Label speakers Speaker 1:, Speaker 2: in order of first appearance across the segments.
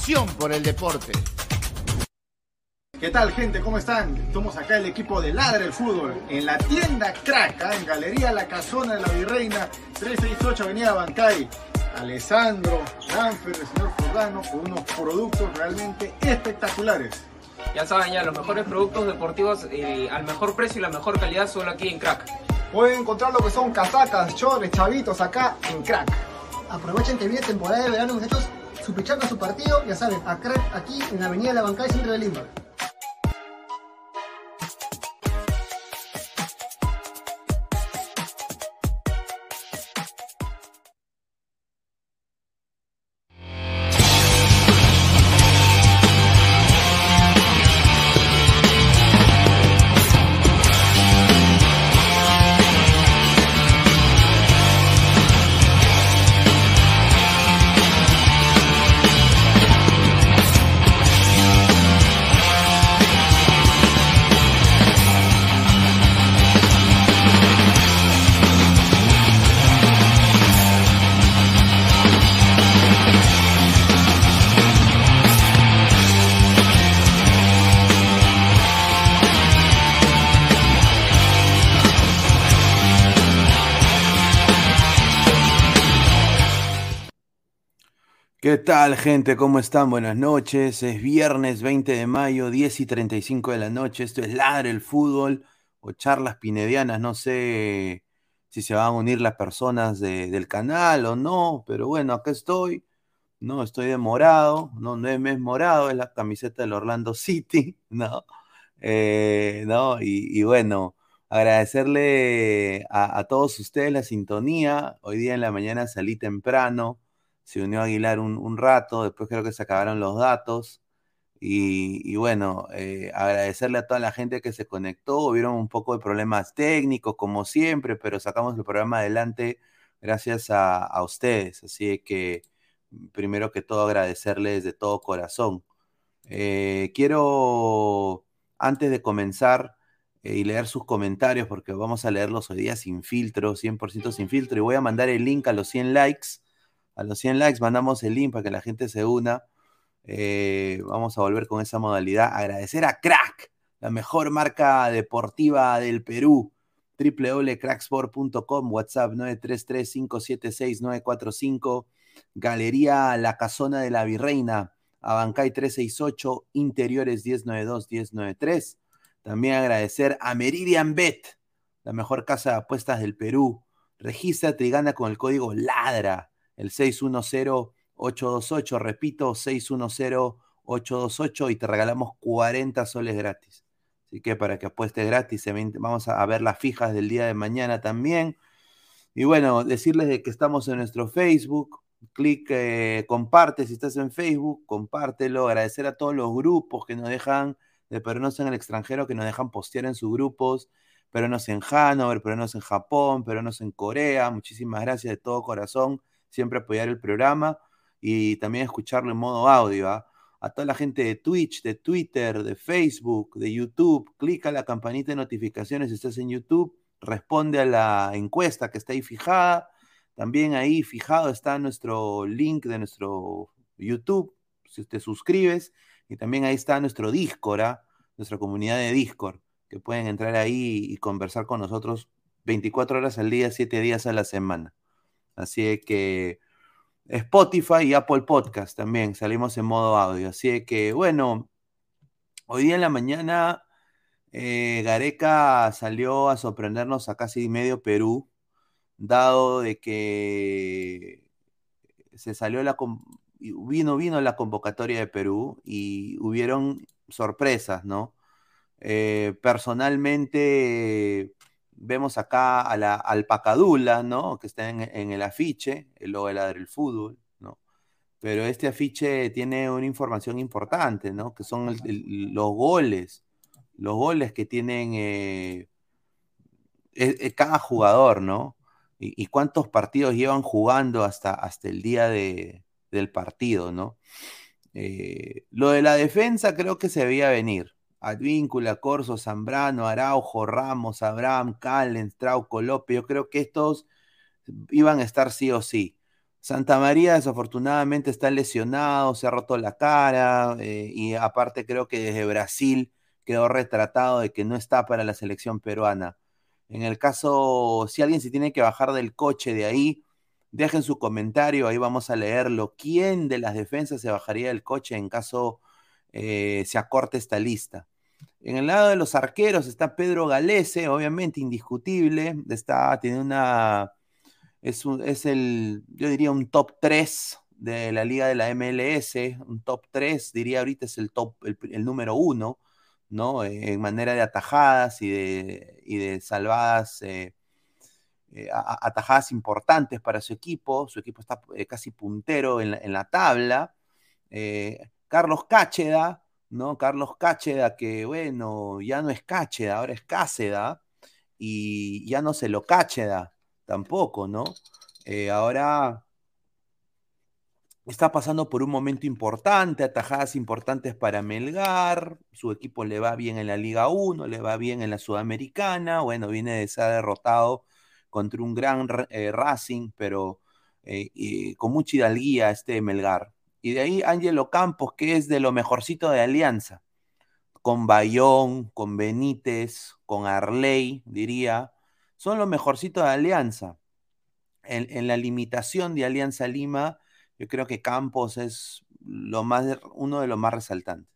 Speaker 1: pasión por el deporte.
Speaker 2: ¿Qué tal gente? ¿Cómo están? Estamos acá el equipo de Ladre el Fútbol en la tienda Crack, ¿ah? en Galería La Casona de la Virreina, 368 Avenida Bancay. Alessandro, Danfer, el señor Fordano, con unos productos realmente espectaculares.
Speaker 3: Ya saben, ya los mejores productos deportivos eh, al mejor precio y la mejor calidad solo aquí en Crack.
Speaker 2: Pueden encontrar lo que son casacas, chores, chavitos acá en Crack.
Speaker 4: Aprovechen que viene temporada de verano, muchachos. Su su partido, ya saben, a Crack aquí en la Avenida La Bancay, centro de Lima.
Speaker 5: ¿Qué tal, gente? ¿Cómo están? Buenas noches. Es viernes 20 de mayo, 10 y 35 de la noche. Esto es Ladre el Fútbol o charlas pinedianas. No sé si se van a unir las personas de- del canal o no, pero bueno, acá estoy. No, estoy de morado. No, no es mes morado, es la camiseta del Orlando City. No, Eh, no, y, bueno, agradecerle a todos ustedes la sintonía. Hoy día en la mañana salí temprano se unió Aguilar un, un rato, después creo que se acabaron los datos. Y, y bueno, eh, agradecerle a toda la gente que se conectó. Hubieron un poco de problemas técnicos, como siempre, pero sacamos el programa adelante gracias a, ustedes. Así que, primero que todo, agradecerles de todo corazón. Eh, quiero, antes de comenzar eh, y leer sus comentarios, porque vamos a leerlos hoy día sin filtro, 100% sin filtro, y voy a mandar el link a los 100 likes a los 100 likes mandamos el link para que la gente se una. Eh, vamos a volver con esa modalidad. Agradecer a Crack, la mejor marca deportiva del Perú. www.cracksport.com, WhatsApp 933-576-945, Galería La Casona de la Virreina, Abancay 368, Interiores 1092-1093. También agradecer a Meridian Bet, la mejor casa de apuestas del Perú. Registra Trigana con el código LADRA el 610-828, repito, 610-828 y te regalamos 40 soles gratis. Así que para que apuestes gratis, vamos a ver las fijas del día de mañana también. Y bueno, decirles de que estamos en nuestro Facebook. Clic, eh, comparte si estás en Facebook, compártelo. Agradecer a todos los grupos que nos dejan, de peruanos en el extranjero, que nos dejan postear en sus grupos. Peruanos en Hanover, peruanos en Japón, peruanos en Corea. Muchísimas gracias de todo corazón siempre apoyar el programa y también escucharlo en modo audio. ¿ah? A toda la gente de Twitch, de Twitter, de Facebook, de YouTube, clica la campanita de notificaciones si estás en YouTube, responde a la encuesta que está ahí fijada. También ahí fijado está nuestro link de nuestro YouTube, si te suscribes, y también ahí está nuestro Discord, ¿ah? nuestra comunidad de Discord, que pueden entrar ahí y conversar con nosotros 24 horas al día, 7 días a la semana. Así que Spotify y Apple Podcast también salimos en modo audio. Así que bueno, hoy día en la mañana eh, Gareca salió a sorprendernos a casi medio Perú, dado de que se salió la vino vino la convocatoria de Perú y hubieron sorpresas, ¿no? Eh, personalmente vemos acá a la alpacadula, ¿no? Que está en, en, el afiche, el logo de la del fútbol, ¿no? Pero este afiche tiene una información importante, ¿no? Que son el, el, los goles, los goles que tienen eh, eh, cada jugador, ¿no? Y, y, cuántos partidos llevan jugando hasta, hasta el día de, del partido, ¿no? Eh, lo de la defensa creo que se veía venir. Advíncula, Corso, Zambrano, Araujo, Ramos, Abraham, Callens, Trauco, López. Yo creo que estos iban a estar sí o sí. Santa María desafortunadamente está lesionado, se ha roto la cara eh, y aparte creo que desde Brasil quedó retratado de que no está para la selección peruana. En el caso, si alguien se tiene que bajar del coche de ahí, dejen su comentario, ahí vamos a leerlo. ¿Quién de las defensas se bajaría del coche en caso eh, se acorte esta lista? En el lado de los arqueros está Pedro Galese, obviamente indiscutible, está, tiene una es, es el, yo diría, un top 3 de la liga de la MLS, un top 3, diría ahorita es el top, el, número 1, ¿no? En manera de atajadas y de, y de salvadas, eh, eh, atajadas importantes para su equipo. Su equipo está eh, casi puntero en la, en la tabla. Carlos Cácheda, ¿no? Carlos Cácheda, que bueno, ya no es Cácheda, ahora es Cáceda, y ya no se lo Cácheda, tampoco, ¿no? Eh, ahora está pasando por un momento importante, atajadas importantes para Melgar, su equipo le va bien en la Liga 1, le va bien en la Sudamericana, bueno, viene de ser derrotado contra un gran eh, Racing, pero eh, con mucha hidalguía este Melgar. Y de ahí Ángelo Campos, que es de lo mejorcito de Alianza, con Bayón, con Benítez, con Arley, diría, son los mejorcitos de Alianza. En, la limitación de Alianza Lima, yo creo que Campos es lo más, uno de los más resaltantes.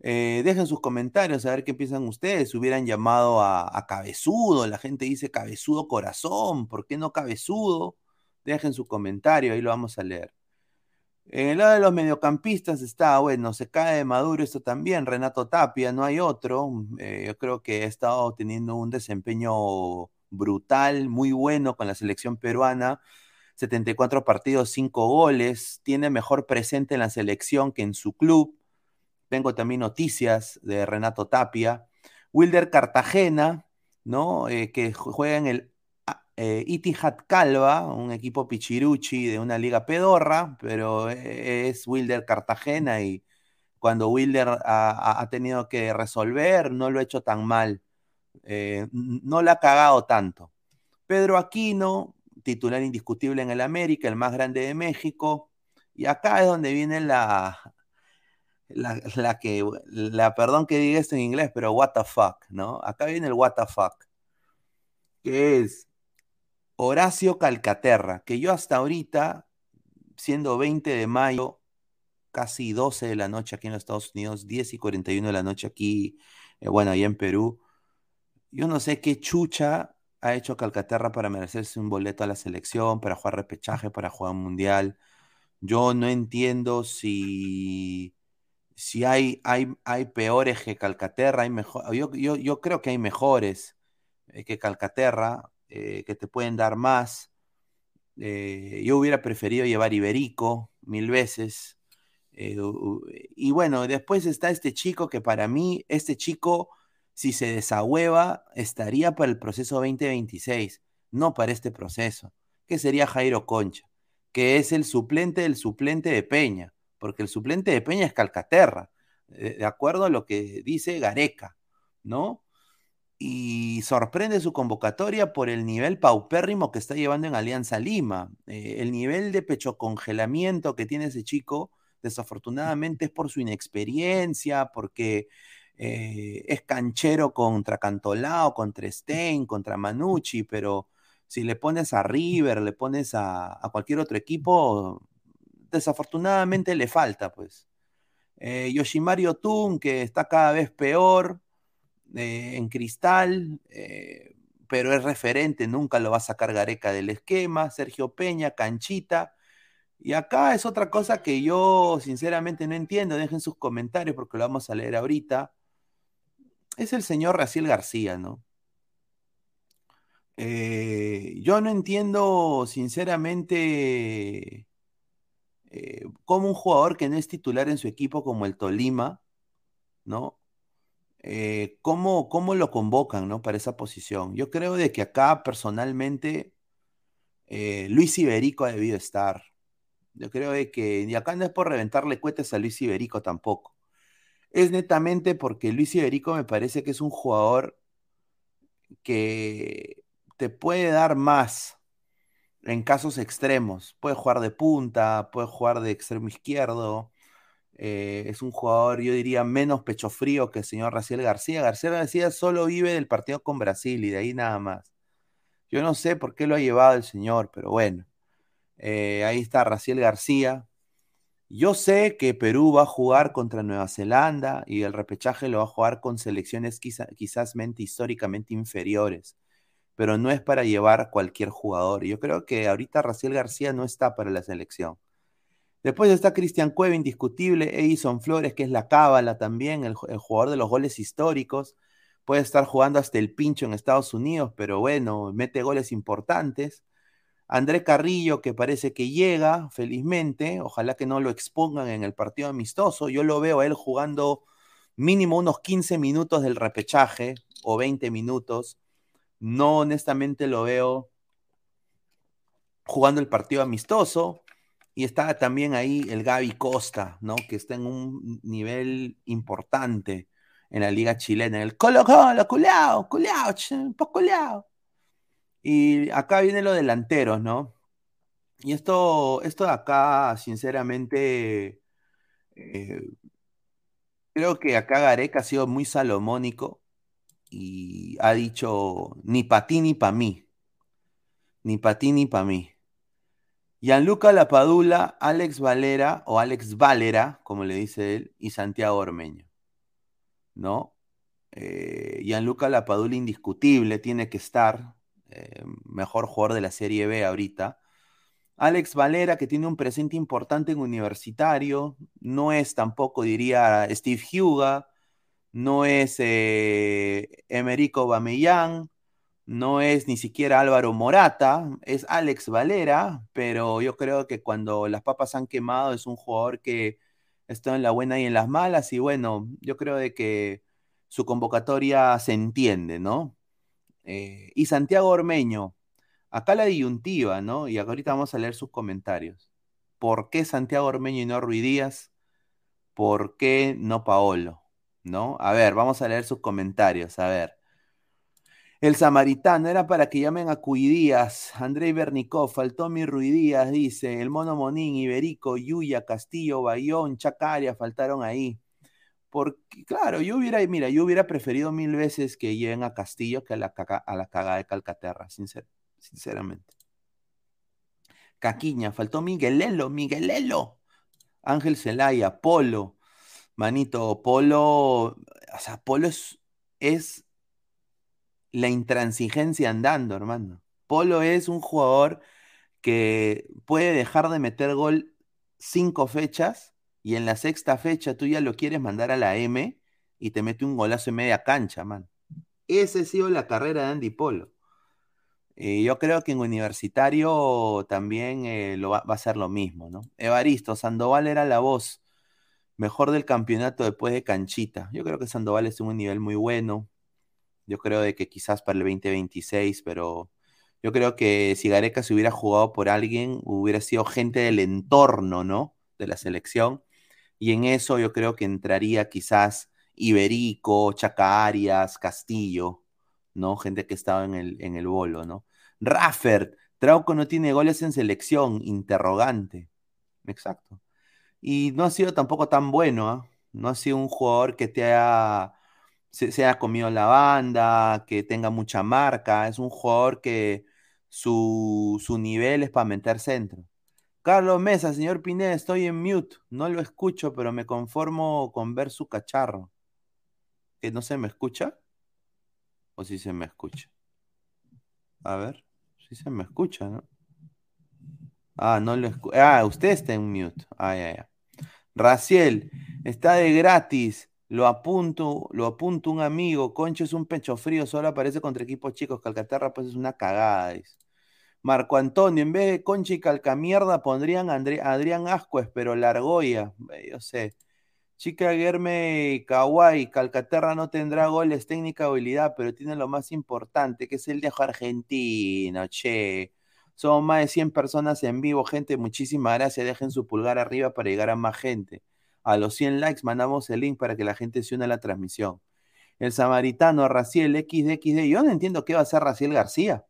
Speaker 5: Eh, dejen sus comentarios a ver qué piensan ustedes. Hubieran llamado a, a, Cabezudo, la gente dice Cabezudo corazón, ¿por qué no Cabezudo? Dejen su comentario, ahí lo vamos a leer. En el lado de los mediocampistas está, bueno, se cae de Maduro esto también, Renato Tapia, no hay otro. Eh, yo creo que ha estado teniendo un desempeño brutal, muy bueno con la selección peruana. 74 partidos, 5 goles, tiene mejor presente en la selección que en su club. Tengo también noticias de Renato Tapia. Wilder Cartagena, ¿no? Eh, que juega en el eh, Itihad Calva, un equipo pichiruchi de una liga pedorra, pero e-, es Wilder Cartagena y cuando Wilder ha, tenido que resolver, no lo ha hecho tan mal, eh, no le ha cagado tanto. Pedro Aquino, titular indiscutible en el América, el más grande de México, y acá es donde viene la, la, que, la, perdón que diga esto en inglés, pero what the fuck, ¿no? Acá viene el what the fuck, que es Horacio Calcaterra, que yo hasta ahorita, siendo 20 de mayo, casi 12 de la noche aquí en los Estados Unidos, 10 y 41 de la noche aquí, eh, bueno, ahí en Perú, yo no sé qué chucha ha hecho Calcaterra para merecerse un boleto a la selección, para jugar repechaje, para jugar mundial. Yo no entiendo si, si hay, hay, hay peores que Calcaterra, hay mejor, yo, yo, creo que hay mejores eh, que Calcaterra, eh, que te pueden dar más. Eh, yo hubiera preferido llevar Iberico mil veces. Eh, y bueno, después está este chico que para mí, este chico, si se desahueva, estaría para el proceso 2026, no para este proceso, que sería Jairo Concha, que es el suplente del suplente de Peña, porque el suplente de Peña es Calcaterra, de acuerdo a lo que dice Gareca, ¿no? Y sorprende su convocatoria por el nivel paupérrimo que está llevando en Alianza Lima. Eh, el nivel de pecho congelamiento que tiene ese chico, desafortunadamente, es por su inexperiencia, porque eh, es canchero contra Cantolao, contra Stein, contra Manucci, pero si le pones a River, le pones a, cualquier otro equipo, desafortunadamente le falta, pues. Eh, Yoshimario Tun, que está cada vez peor, eh, en cristal, eh, pero es referente, nunca lo va a sacar Gareca del esquema. Sergio Peña, Canchita. Y acá es otra cosa que yo sinceramente no entiendo. Dejen sus comentarios porque lo vamos a leer ahorita. Es el señor Raciel García, ¿no? Eh, yo no entiendo sinceramente cómo un jugador que no es titular en su equipo como el Tolima, ¿no? Eh, ¿cómo, lo convocan ¿no? para esa posición? Yo creo de que acá personalmente eh, Luis Iberico ha debido estar. Yo creo de que, acá no es por reventarle cuetes a Luis Iberico tampoco. Es netamente porque Luis Iberico me parece que es un jugador que te puede dar más en casos extremos. Puede jugar de punta, puede jugar de extremo izquierdo. Eh, es un jugador, yo diría, menos pecho frío que el señor Raciel García. García García solo vive del partido con Brasil y de ahí nada más. Yo no sé por qué lo ha llevado el señor, pero bueno. Eh, ahí está Raciel García. Yo sé que Perú va a jugar contra Nueva Zelanda y el repechaje lo va a jugar con selecciones quizás históricamente inferiores, pero no es para llevar cualquier jugador. Yo creo que ahorita Raciel García no está para la selección. Después está Cristian Cueva, indiscutible, Edison Flores, que es la cábala también, el, el, jugador de los goles históricos. Puede estar jugando hasta el pincho en Estados Unidos, pero bueno, mete goles importantes. André Carrillo, que parece que llega, felizmente, ojalá que no lo expongan en el partido amistoso. Yo lo veo a él jugando mínimo unos 15 minutos del repechaje o 20 minutos. No honestamente lo veo jugando el partido amistoso. Y está también ahí el Gaby Costa, ¿no? Que está en un nivel importante en la liga chilena. El Colo Colo, culeado, poco culeado. Y acá viene lo delanteros, ¿no? Y esto, esto de acá, sinceramente, eh, creo que acá Gareca ha sido muy salomónico y ha dicho ni para ti ni para mí. Ni para ti ni para mí. Gianluca Lapadula, Alex Valera o Alex Valera, como le dice él, y Santiago Ormeño. ¿No? Eh, Gianluca Lapadula indiscutible, tiene que estar. Eh, mejor jugador de la Serie B ahorita. Alex Valera, que tiene un presente importante en universitario, no es tampoco, diría, Steve Huga, no es eh, Emerico Bamellán, no es ni siquiera Álvaro Morata, es Alex Valera, pero yo creo que cuando las papas han quemado es un jugador que está en la buena y en las malas, y bueno, yo creo de que su convocatoria se entiende, ¿no? Eh, y Santiago Ormeño, acá la disyuntiva, ¿no? Y ahorita vamos a leer sus comentarios. ¿Por qué Santiago Ormeño y no Ruidías? ¿Por qué no Paolo? ¿No? A ver, vamos a leer sus comentarios, a ver. El samaritano era para que llamen a Cuidías, Andrei Bernicov, faltó mi Ruidías, dice, el Mono Monín, Iberico, Yuya, Castillo, Bayón, Chacaria, faltaron ahí. Porque, claro, yo hubiera, mira, yo hubiera preferido mil veces que lleguen a Castillo que a la, a la cagada de Calcaterra, sinceramente. Caquiña, faltó Miguelelo, Miguelelo. Ángel Celaya, Polo. Manito, Polo, o sea, Polo es la intransigencia andando, hermano. Polo es un jugador que puede dejar de meter gol cinco fechas y en la sexta fecha tú ya lo quieres mandar a la M y te mete un golazo en media cancha, man. Esa ha sido la carrera de Andy Polo. Eh, yo creo que en universitario también eh, lo va, a ser lo mismo, ¿no? Evaristo, Sandoval era la voz mejor del campeonato después de Canchita. Yo creo que Sandoval es un nivel muy bueno. Yo creo de que quizás para el 2026, pero yo creo que si Gareca se hubiera jugado por alguien, hubiera sido gente del entorno, ¿no? De la selección y en eso yo creo que entraría quizás Iberico, Chacarias, Castillo, ¿no? Gente que estaba en el, en el bolo, ¿no? Raffert, Trauco no tiene goles en selección, interrogante. Exacto. Y no ha sido tampoco tan bueno, ¿ah? No ha sido un jugador que te haya, se, haya comido la banda, que tenga mucha marca. Es un jugador que su, su nivel es para meter centro. Carlos Mesa, señor Pineda, estoy en mute. No lo escucho, pero me conformo con ver su cacharro. ¿Que no se me escucha? ¿O si se me escucha? A ver, si se me escucha, ¿no? Ah, no lo escucho. Ah, usted está en mute. Ah, ya, ya. Raciel, está de gratis. Lo apunto, lo apunto un amigo. Concho es un pecho frío, solo aparece contra equipos chicos. Calcaterra, pues es una cagada. Marco Antonio, en vez de Concha y Calcamierda pondrían Adrián Ascuez, pero Largoya, eh, yo sé. Chica Guerme Kawai, Calcaterra no tendrá goles, técnica habilidad, pero tiene lo más importante, que es el dejo argentino, che. Somos más de 100 personas en vivo, gente, muchísimas gracias. Dejen su pulgar arriba para llegar a más gente. A los 100 likes mandamos el link para que la gente se una a la transmisión. El samaritano, Raciel, XD, XD. Yo no entiendo qué va a hacer Raciel García.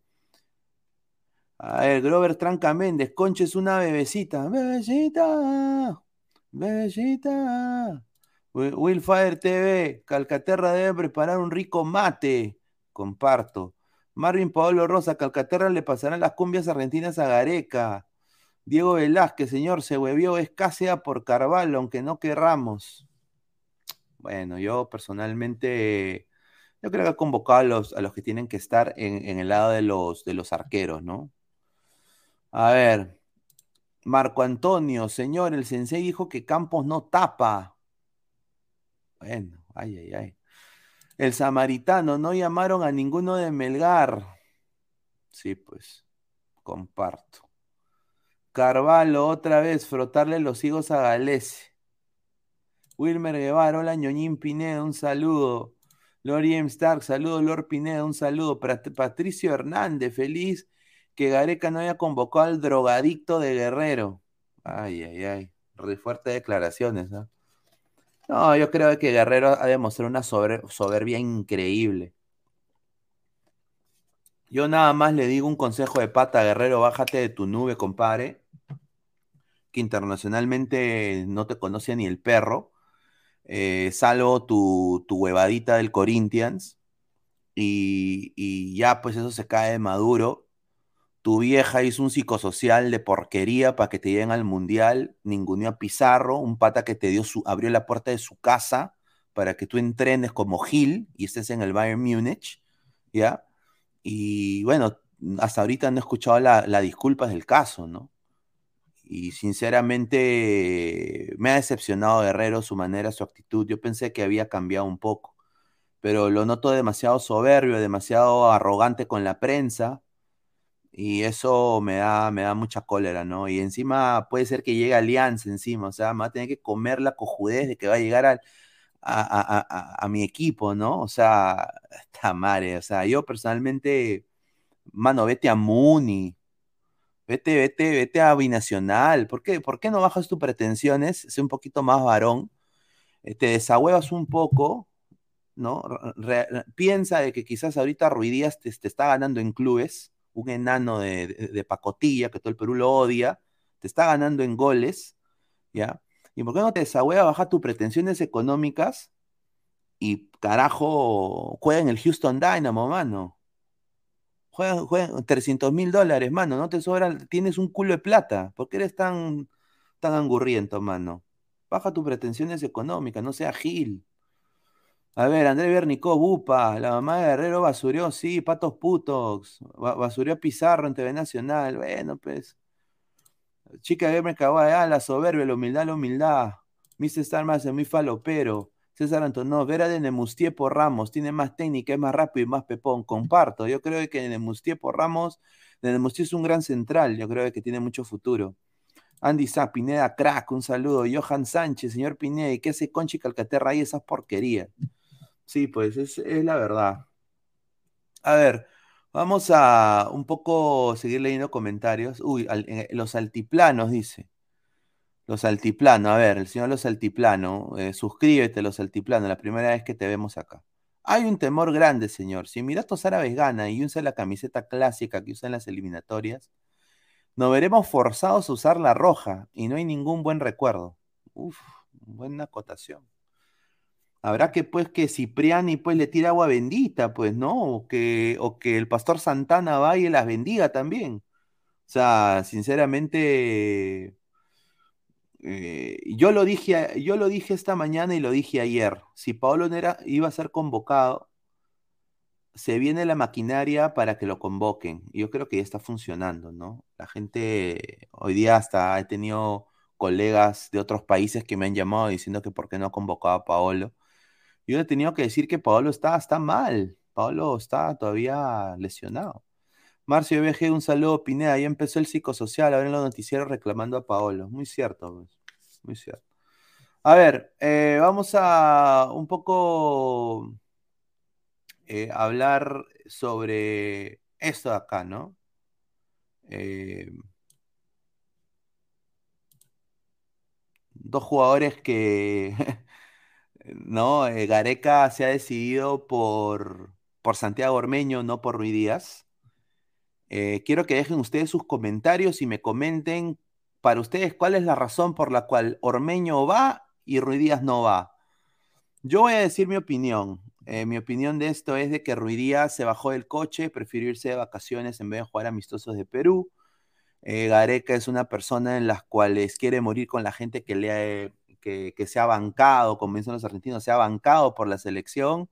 Speaker 5: A ver, Grover Tranca Méndez, Conche es una bebecita. Bebecita, bebecita. Willfire TV, Calcaterra debe preparar un rico mate. Comparto. Marvin Paolo Rosa, Calcaterra le pasarán las cumbias argentinas a Gareca. Diego Velázquez, señor, se huevió escasea por Carvalho, aunque no querramos. Bueno, yo personalmente, yo creo que ha convocado a los, a los que tienen que estar en, el lado de los, de los arqueros, ¿no? A ver, Marco Antonio, señor, el sensei dijo que Campos no tapa. Bueno, ay, ay, ay. El samaritano, no llamaron a ninguno de Melgar. Sí, pues, comparto. Carvalho, otra vez, frotarle los higos a Galese. Wilmer Guevara, hola Ñoñín Pineda, un saludo. Lori M. Stark, saludo. Lord Pineda, un saludo. Patricio Hernández, feliz que Gareca no haya convocado al drogadicto de Guerrero. Ay, ay, ay. Re fuertes declaraciones, ¿no? No, yo creo que Guerrero ha demostrado una soberbia increíble. Yo nada más le digo un consejo de pata, Guerrero, bájate de tu nube, compadre, que internacionalmente no te conoce ni el perro, eh, salvo tu, huevadita del Corinthians, y, y, ya pues eso se cae de maduro. Tu vieja hizo un psicosocial de porquería para que te lleguen al mundial, ninguneó a Pizarro, un pata que te dio su, abrió la puerta de su casa para que tú entrenes como Gil y estés en el Bayern Múnich, ¿ya? Y bueno, hasta ahorita no he escuchado las la disculpas del caso, ¿no? Y sinceramente me ha decepcionado Guerrero, su manera, su actitud. Yo pensé que había cambiado un poco, pero lo noto demasiado soberbio, demasiado arrogante con la prensa. Y eso me da, me da mucha cólera, ¿no? Y encima puede ser que llegue Alianza encima, o sea, me va a tener que comer la cojudez de que va a llegar al, a, mi equipo, ¿no? O sea, está madre, o sea, yo personalmente, mano, vete a Muni, vete, vete, vete a Binacional, ¿por qué, ¿Por qué no bajas tus pretensiones? Sé un poquito más varón, eh, te desahuevas un poco, ¿no? piensa de que quizás ahorita Ruidías te, está ganando en clubes, un enano de, de, pacotilla que todo el Perú lo odia, te está ganando en goles, ¿ya? ¿Y por qué no te desahueva, baja tus pretensiones económicas y carajo, juega en el Houston Dynamo, mano? Juega, juega 300 mil dólares, mano, no te sobra, tienes un culo de plata. ¿Por qué eres tan, tan angurriento, mano? Baja tus pretensiones económicas, no sea Gil. A ver, André Bernicó, Bupa, la mamá de Guerrero basurió, sí, patos putos, basurió Pizarro en TV Nacional, bueno, pues. Chica Gamer Kawai, la soberbia, la humildad, la humildad. Mr. Star más muy falopero. César Antonov, Vera de Nemustier por Ramos, tiene más técnica, es más rápido y más pepón. Comparto, yo creo que Nemustier por Ramos, de Nemustier es un gran central, yo creo que tiene mucho futuro. Andy Sá, Pineda, crack, un saludo. Johan Sánchez, señor Pineda, ¿y qué hace Conchi Calcaterra ahí esas porquerías? Sí, pues es, es la verdad. A ver, Vamos a un poco seguir leyendo comentarios. Uy, eh, los altiplanos, dice. Los altiplanos, a ver, el señor Los Altiplano, eh, suscríbete Los Altiplanos, la primera vez que te vemos acá. Hay un temor grande, señor. Si Emiratos Árabes gana y usa la camiseta clásica que usa en las eliminatorias, nos veremos forzados a usar la roja y no hay ningún buen recuerdo. Uf, buena acotación. Habrá que, pues, que Cipriani, pues, le tire agua bendita, pues, ¿no? O que, o que el pastor Santana vaya y las bendiga también. O sea, sinceramente, eh, yo, lo dije, yo lo dije esta mañana y lo dije ayer. Si Paolo Nera iba a ser convocado, se viene la maquinaria para que lo convoquen. Yo creo que ya está funcionando, ¿no? La gente, hoy día hasta he tenido colegas de otros países que me han llamado diciendo que por qué no ha convocado a Paolo. Yo he tenido que decir que Pablo está, está mal. Pablo está todavía lesionado. Marcio BG, un saludo, Pineda. Ya empezó el psicosocial, ahora en los noticieros reclamando a Paolo. Muy cierto, pues, muy cierto. A ver, eh, vamos a un poco eh, hablar sobre esto de acá, ¿no? Eh, dos jugadores que ¿no? Gareca se ha decidido por, por Santiago Ormeño, no por Ruiz Díaz. Eh, quiero que dejen ustedes sus comentarios y me comenten para ustedes cuál es la razón por la cual Ormeño va y Ruidías no va. Yo voy a decir mi opinión. Eh, mi opinión de esto es de que Ruidías se bajó del coche, prefirió irse de vacaciones en vez de jugar amistosos de Perú. Eh, Gareca es una persona en las cuales quiere morir con la gente que, le que, que se ha bancado, como dicen los argentinos, se ha bancado por la selección.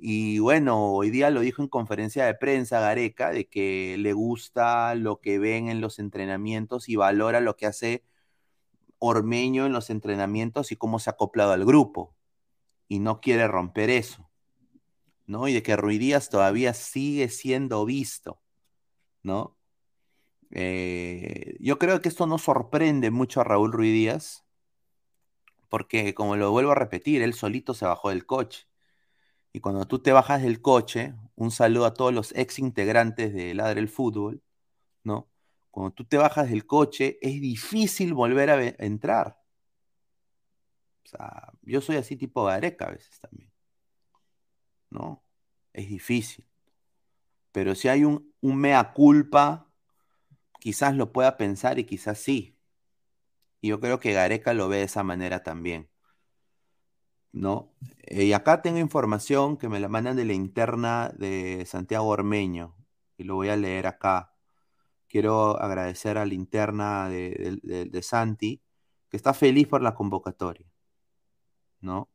Speaker 5: Y bueno, hoy día lo dijo en conferencia de prensa Gareca, de que le gusta lo que ven en los entrenamientos y valora lo que hace Ormeño en los entrenamientos y cómo se ha acoplado al grupo. Y no quiere romper eso. ¿No? Y de que Ruidías todavía sigue siendo visto. ¿No? Eh, yo creo que esto no sorprende mucho a Raúl Ruidías, porque como lo vuelvo a repetir, él solito se bajó del coche. Y cuando tú te bajas del coche, un saludo a todos los ex integrantes de Ladre el Fútbol, ¿no? Cuando tú te bajas del coche, es difícil volver a entrar. O sea, yo soy así tipo Gareca a veces también. ¿No? Es difícil. Pero si hay un, un mea culpa, quizás lo pueda pensar y quizás sí. Y yo creo que Gareca lo ve de esa manera también. ¿No? Eh, y acá tengo información que me la mandan de la interna de Santiago Ormeño y lo voy a leer acá. Quiero agradecer a la interna de, Santi, que está feliz por la convocatoria, ¿no?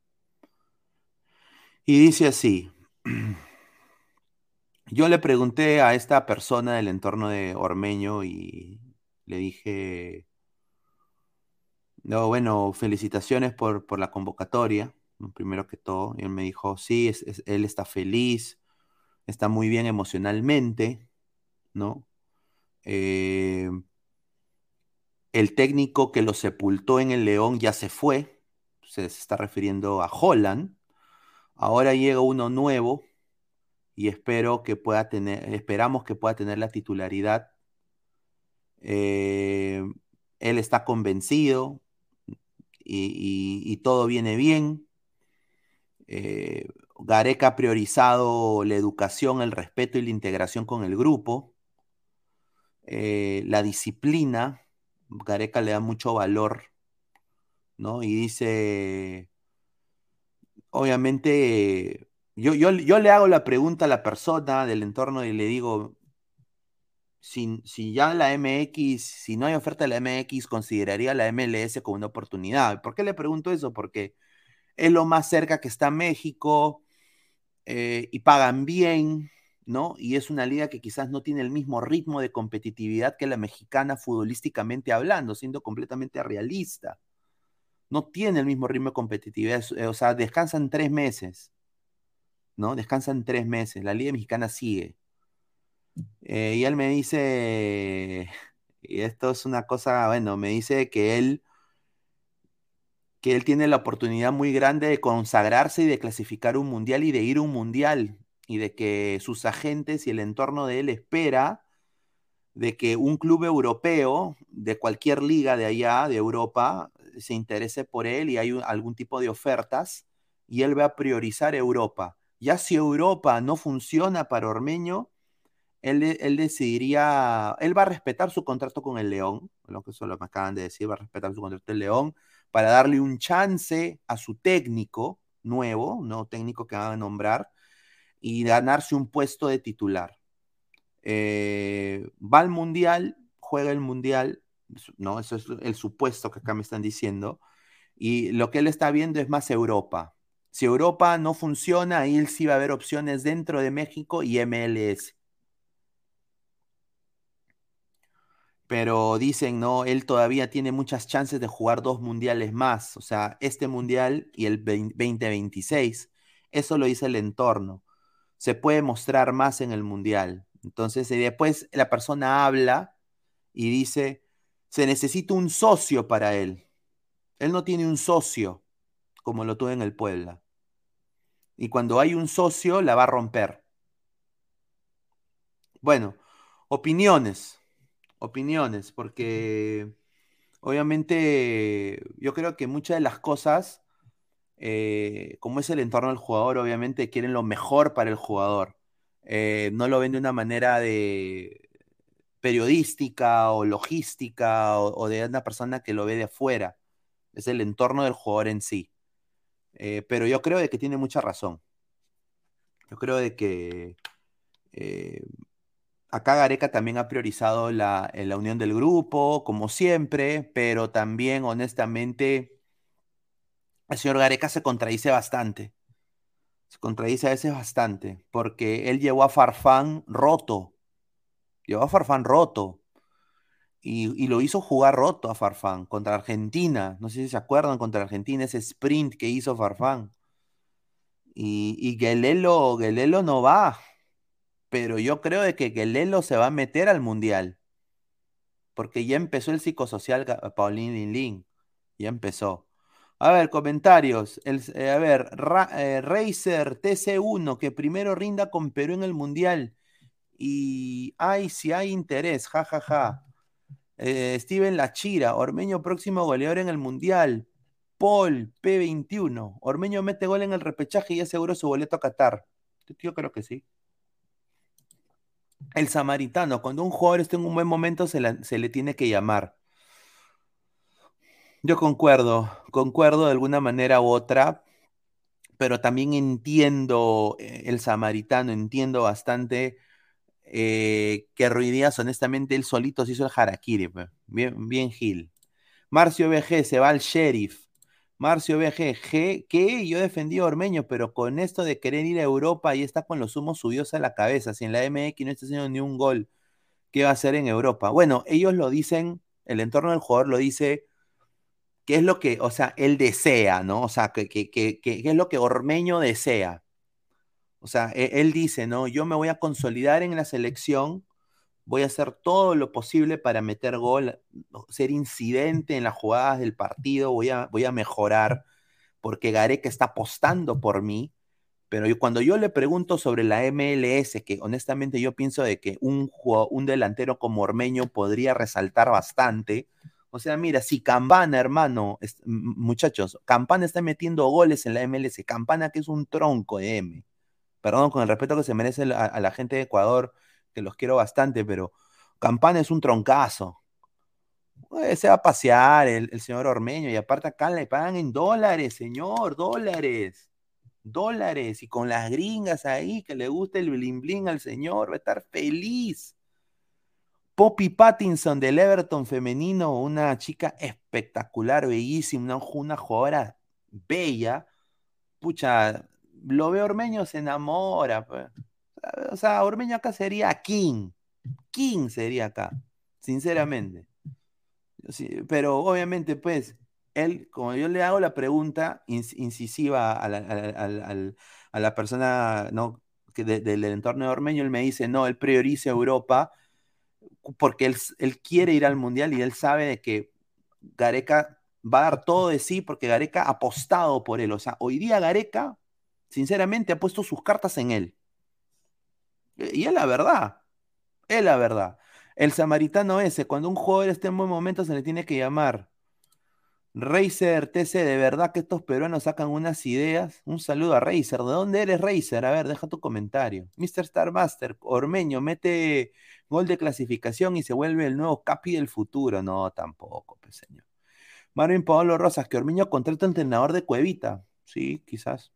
Speaker 5: Y dice así, yo le pregunté a esta persona del entorno de Ormeño y le dije, no, bueno, felicitaciones por, por la convocatoria primero que todo. Y él me dijo, sí, él está feliz, está muy bien emocionalmente, ¿no? Eh, el técnico que lo sepultó en el León ya se fue, se está refiriendo a Holland. Ahora llega uno nuevo y espero que pueda tener, esperamos que pueda tener la titularidad. Eh, él está convencido y, todo viene bien. Eh, Gareca ha priorizado la educación, el respeto y la integración con el grupo. Eh, la disciplina, Gareca le da mucho valor, ¿no? Y dice, obviamente, yo, yo, le hago la pregunta a la persona del entorno y le digo, si, si, ya la MX, si no hay oferta de la MX, consideraría la MLS como una oportunidad. ¿Por qué le pregunto eso? Porque es lo más cerca que está México eh, y pagan bien, ¿no? Y es una liga que quizás no tiene el mismo ritmo de competitividad que la mexicana futbolísticamente hablando, siendo completamente realista. No tiene el mismo ritmo de competitividad, eh, o sea, descansan tres meses, ¿no? Descansan tres meses, la liga mexicana sigue. Eh, y él me dice, y esto es una cosa, bueno, me dice que él que él tiene la oportunidad muy grande de consagrarse y de clasificar un mundial y de ir a un mundial y de que sus agentes y el entorno de él espera de que un club europeo de cualquier liga de allá, de Europa, se interese por él y hay algún tipo de ofertas y él va a priorizar Europa. Ya si Europa no funciona para Ormeño, él, él, decidiría, él va a respetar su contrato con el León, lo que solo me acaban de decir, va a respetar su contrato con el León, para darle un chance a su técnico nuevo, nuevo técnico que van a nombrar, y ganarse un puesto de titular. Eh, va al mundial, juega el mundial, ¿no? Eso es el supuesto que acá me están diciendo. Y lo que él está viendo es más Europa. Si Europa no funciona, ahí sí va a haber opciones dentro de México y MLS. Pero dicen, no, él todavía tiene muchas chances de jugar dos mundiales más, o sea, este mundial y el 2026. Eso lo dice el entorno. Se puede mostrar más en el mundial. Entonces, y después la persona habla y dice, se necesita un socio para él. Él no tiene un socio como lo tuve en el Puebla. Y cuando hay un socio, la va a romper. Bueno, opiniones opiniones, porque obviamente yo creo que muchas de las cosas, eh, como es el entorno del jugador, obviamente quieren lo mejor para el jugador. Eh, no lo ven de una manera de, periodística o logística o, de una persona que lo ve de afuera. Es el entorno del jugador en sí. Eh, pero yo creo de que tiene mucha razón. Yo creo de que acá Gareca también ha priorizado la, la, unión del grupo, como siempre, pero también, honestamente, el señor Gareca se contradice bastante. Se contradice a veces bastante, porque él llevó a Farfán roto. Llevó a Farfán roto. Y, lo hizo jugar roto a Farfán contra Argentina. No sé si se acuerdan contra Argentina, ese sprint que hizo Farfán. Y, y Gelelo, no va. Pero yo creo de que Gelelo se va a meter al Mundial. Porque ya empezó el psicosocial Paulín Lin Ya empezó. A ver, comentarios. Eh, a ver, eh, Racer TC1, que primero rinda con Perú en el Mundial. Y ay, si hay interés, jajaja. Ja, ja. eh, Steven Lachira, Ormeño próximo goleador en el Mundial. Paul, P21. Ormeño mete gol en el repechaje y aseguró su boleto a Qatar. Yo creo que sí. El samaritano, cuando un jugador está en un buen momento, se, le tiene que llamar. Yo concuerdo, concuerdo de alguna manera u otra, pero también entiendo eh, el samaritano, entiendo bastante eh, que Ruidías, honestamente, él solito se hizo el harakiri, pues. bien, bien Gil. Marcio BG se va al sheriff. Marcio BG, que yo defendí a Ormeño, pero con esto de querer ir a Europa y está con los humos subidos a la cabeza. Si en la MX no está haciendo ni un gol, ¿qué va a hacer en Europa? Bueno, ellos lo dicen, el entorno del jugador lo dice qué es lo que, o sea, él desea, ¿no? O sea, qué que, es lo que Ormeño desea. O sea, e, él, dice, ¿no? Yo me voy a consolidar en la selección, voy a hacer todo lo posible para meter gol, ser incidente en las jugadas del partido, voy a, voy a mejorar, porque Gareca está apostando por mí. Pero cuando yo le pregunto sobre la MLS, que honestamente yo pienso de que un, un delantero como Ormeño podría resaltar bastante, o sea, mira, si Campana, hermano, muchachos, Campana está metiendo goles en la MLS, Campana que es un tronco de M. Perdón, con el respeto que se merece a, la gente de Ecuador, que los quiero bastante, pero Campana es un troncazo. se va a pasear el, señor Ormeño y aparte acá le pagan en dólares, señor, dólares. Dólares y con las gringas ahí que le gusta el bling bling al señor, va a estar feliz. Poppy Pattinson del Everton femenino, una chica espectacular, bellísima, una, jugadora bella. Pucha, lo ve Ormeño, se enamora. Pues. O sea, Ormeño acá sería King. King sería acá, sinceramente. pero obviamente, pues, él, como yo le hago la pregunta incisiva a la, persona ¿no? del entorno de Ormeño, él me dice, no, él prioriza Europa porque él, quiere ir al Mundial y él sabe de que Gareca va a dar todo de sí porque Gareca ha apostado por él. O sea, hoy día Gareca, sinceramente, ha puesto sus cartas en él. Y es la verdad. Es la verdad. El samaritano ese, cuando un jugador esté en buen momento, se le tiene que llamar. Racer TC, de verdad que estos peruanos sacan unas ideas. Un saludo a Racer. ¿De dónde eres, Racer? A ver, deja tu comentario. Mr. Star Master, Ormeño, mete gol de clasificación y se vuelve el nuevo Capi del futuro. No, tampoco, pues señor. Marvin Pablo Rosas, que Ormeño contrata entrenador de Cuevita. Sí, quizás.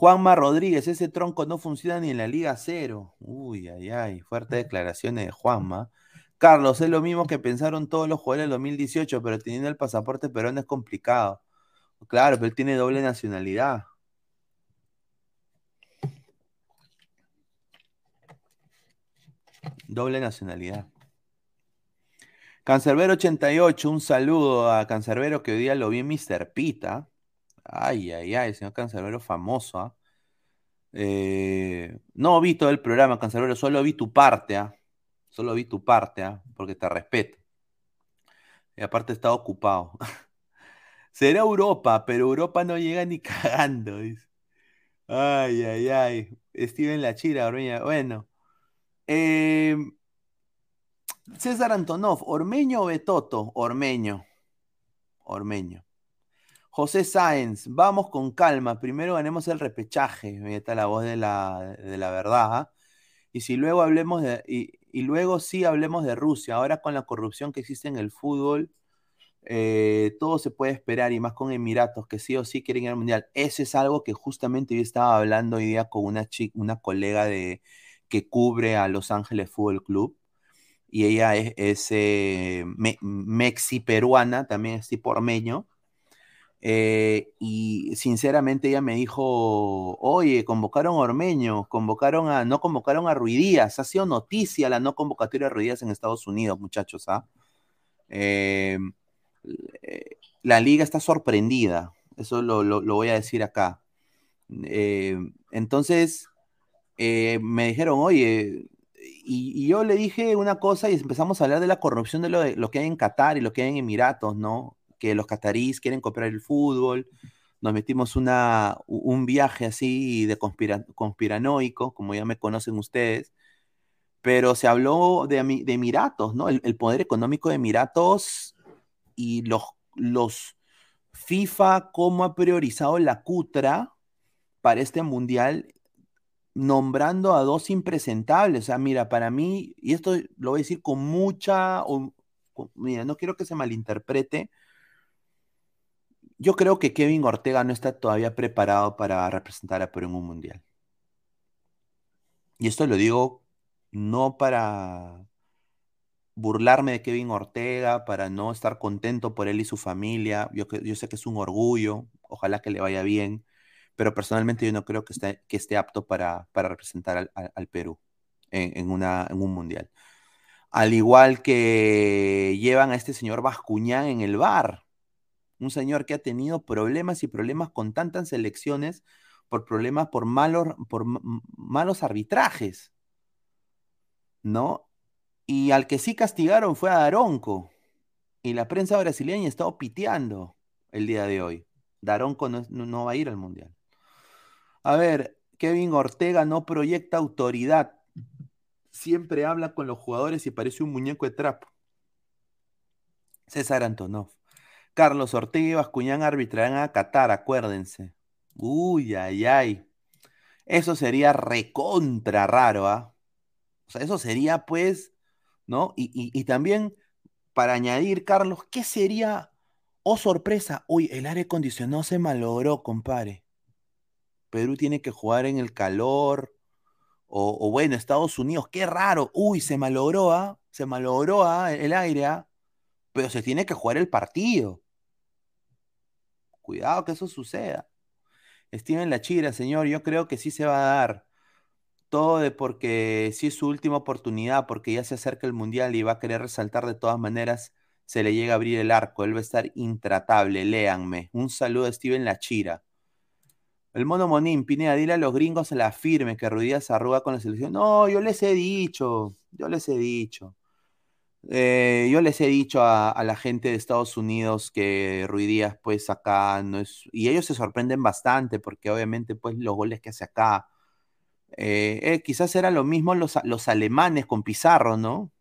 Speaker 5: Juanma Rodríguez, ese tronco no funciona ni en la Liga Cero. Uy, ay, ay, fuertes declaraciones de Juanma. Carlos, es lo mismo que pensaron todos los jugadores del 2018, pero teniendo el pasaporte peruano es complicado. Claro, pero él tiene doble nacionalidad. Doble nacionalidad. Cancerbero 88, un saludo a Cancerbero que hoy día lo vi en Mr. Pita. Ay, ay, ay, señor Cancerbero famoso. ¿ah? Eh, no vi todo el programa, Cancerbero, solo vi tu parte. ¿ah? Solo vi tu parte, ¿ah? porque te respeto. Y aparte estaba ocupado. Será Europa, pero Europa no llega ni cagando. Ay, ay, ay. Steven Lachira, Bueno. Eh, César Antonov, Ormeño o Betoto? Ormeño. Ormeño. José Sáenz, vamos con calma. Primero ganemos el repechaje. Ahí está la voz de la, de la verdad. ¿ah? Y si luego hablemos de. y luego sí hablemos de Rusia. Ahora con la corrupción que existe en el fútbol, eh, todo se puede esperar y más con Emiratos que sí o sí quieren ir al Mundial. Eso es algo que justamente yo estaba hablando hoy día con una, chica, una colega de, que cubre a Los Ángeles Fútbol Club y ella es, eh, mexi-peruana, también es tipo ormeño. Eh, y sinceramente ella me dijo, oye, convocaron a Ormeño, convocaron a, no convocaron a Ruidías, ha sido noticia la no convocatoria de Ruidías en Estados Unidos, muchachos, ¿ah? Eh, la liga está sorprendida, eso lo, voy a decir acá. entonces, me dijeron, oye, y, yo le dije una cosa y empezamos a hablar de la corrupción de lo, de lo que hay en Qatar y lo que hay en Emiratos, ¿no? Que los cataríes quieren copiar el fútbol. Nos metimos una, un viaje así de conspiranoico, como ya me conocen ustedes. Pero se habló de, de Emiratos, ¿no? El, poder económico de Emiratos y los, los FIFA, cómo ha priorizado la Cutra para este mundial nombrando a dos impresentables. O sea, mira, para mí, y esto lo voy a decir con mucha, mira, no quiero que se malinterprete. Yo creo que Kevin Ortega no está todavía preparado para representar a Perú en un mundial. Y esto lo digo no para burlarme de Kevin Ortega, para no estar contento por él y su familia. Yo, sé que es un orgullo, ojalá que le vaya bien pero personalmente yo no creo que esté, que esté apto para, representar al, Perú en, una, en un mundial. Al igual que llevan a este señor Bascuñán en el bar, un señor que ha tenido problemas y problemas con tantas elecciones por problemas, por malos, por malos arbitrajes, ¿no? Y al que sí castigaron fue a Daronco. Y la prensa brasileña está piteando el día de hoy. Daronco no va a ir al Mundial. A ver, Kevin Ortega no proyecta autoridad. Siempre habla con los jugadores y parece un muñeco de trapo. César Antonov. Carlos Ortega y Bascuñán arbitrarán a Qatar, acuérdense. Uy, ay, ay. Eso sería recontra raro, ¿ah? O sea, eso sería, pues, ¿no? Y, y, también, para añadir, Carlos, ¿qué sería? Oh, sorpresa. Uy, el aire acondicionado se malogró, compadre. Perú tiene que jugar en el calor. O, bueno, Estados Unidos, qué raro. Uy, se malogró, ¿ah? Se malogró ¿ah? el aire, ¿ah? Pero se tiene que jugar el partido. Cuidado que eso suceda. Steven Lachira, señor, yo creo que sí se va a dar. Todo de porque sí es su última oportunidad, porque ya se acerca el Mundial y va a querer resaltar de todas maneras, se le llega a abrir el arco. Él va a estar intratable, léanme. Un saludo a Steven Lachira. El mono Monín, Pineda, dile a los gringos a la firme que Ruidías arruga con la selección. No, yo les he dicho, yo les he dicho. Eh, yo les he dicho a, la gente de Estados Unidos que Ruidías, pues acá no es. Y ellos se sorprenden bastante porque obviamente, pues los goles que hace acá. Eh, eh, quizás era lo mismo los, alemanes con Pizarro, ¿no?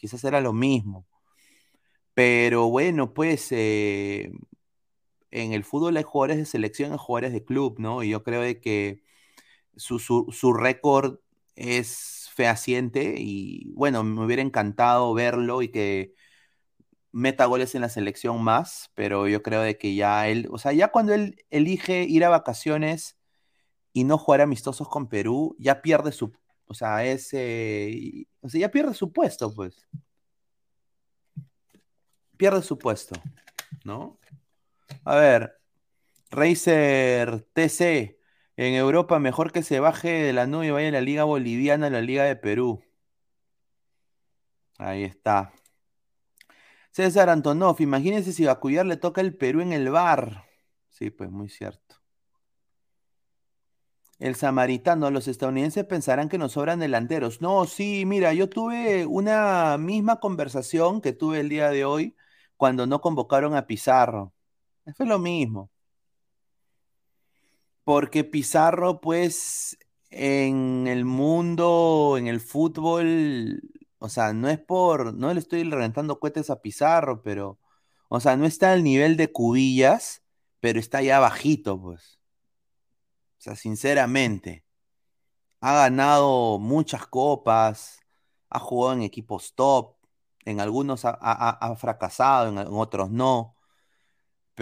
Speaker 5: quizás era lo mismo. Pero bueno, pues en el fútbol hay jugadores de selección y jugadores de club, ¿no? Y yo creo de que su, su, récord es fehaciente y bueno, me hubiera encantado verlo y que meta goles en la selección más, pero yo creo de que ya él, o sea, ya cuando él elige ir a vacaciones y no jugar amistosos con Perú, ya pierde su, o sea, ese, o sea, ya pierde su puesto, pues. Pierde su puesto, ¿no? A ver, Racer TC. En Europa, mejor que se baje de la nube y vaya a la Liga Boliviana, a la Liga de Perú. Ahí está. César Antonov, imagínense si Bacuyar le toca el Perú en el bar. Sí, pues muy cierto. El samaritano, los estadounidenses pensarán que nos sobran delanteros. No, sí, mira, yo tuve una misma conversación que tuve el día de hoy cuando no convocaron a Pizarro. Fue lo mismo. Porque Pizarro, pues, en el mundo, en el fútbol, o sea, no es por, no le estoy reventando cohetes a Pizarro, pero, o sea, no está al nivel de cubillas, pero está ya bajito, pues. O sea, sinceramente, ha ganado muchas copas, ha jugado en equipos top, en algunos ha, fracasado, en, otros no.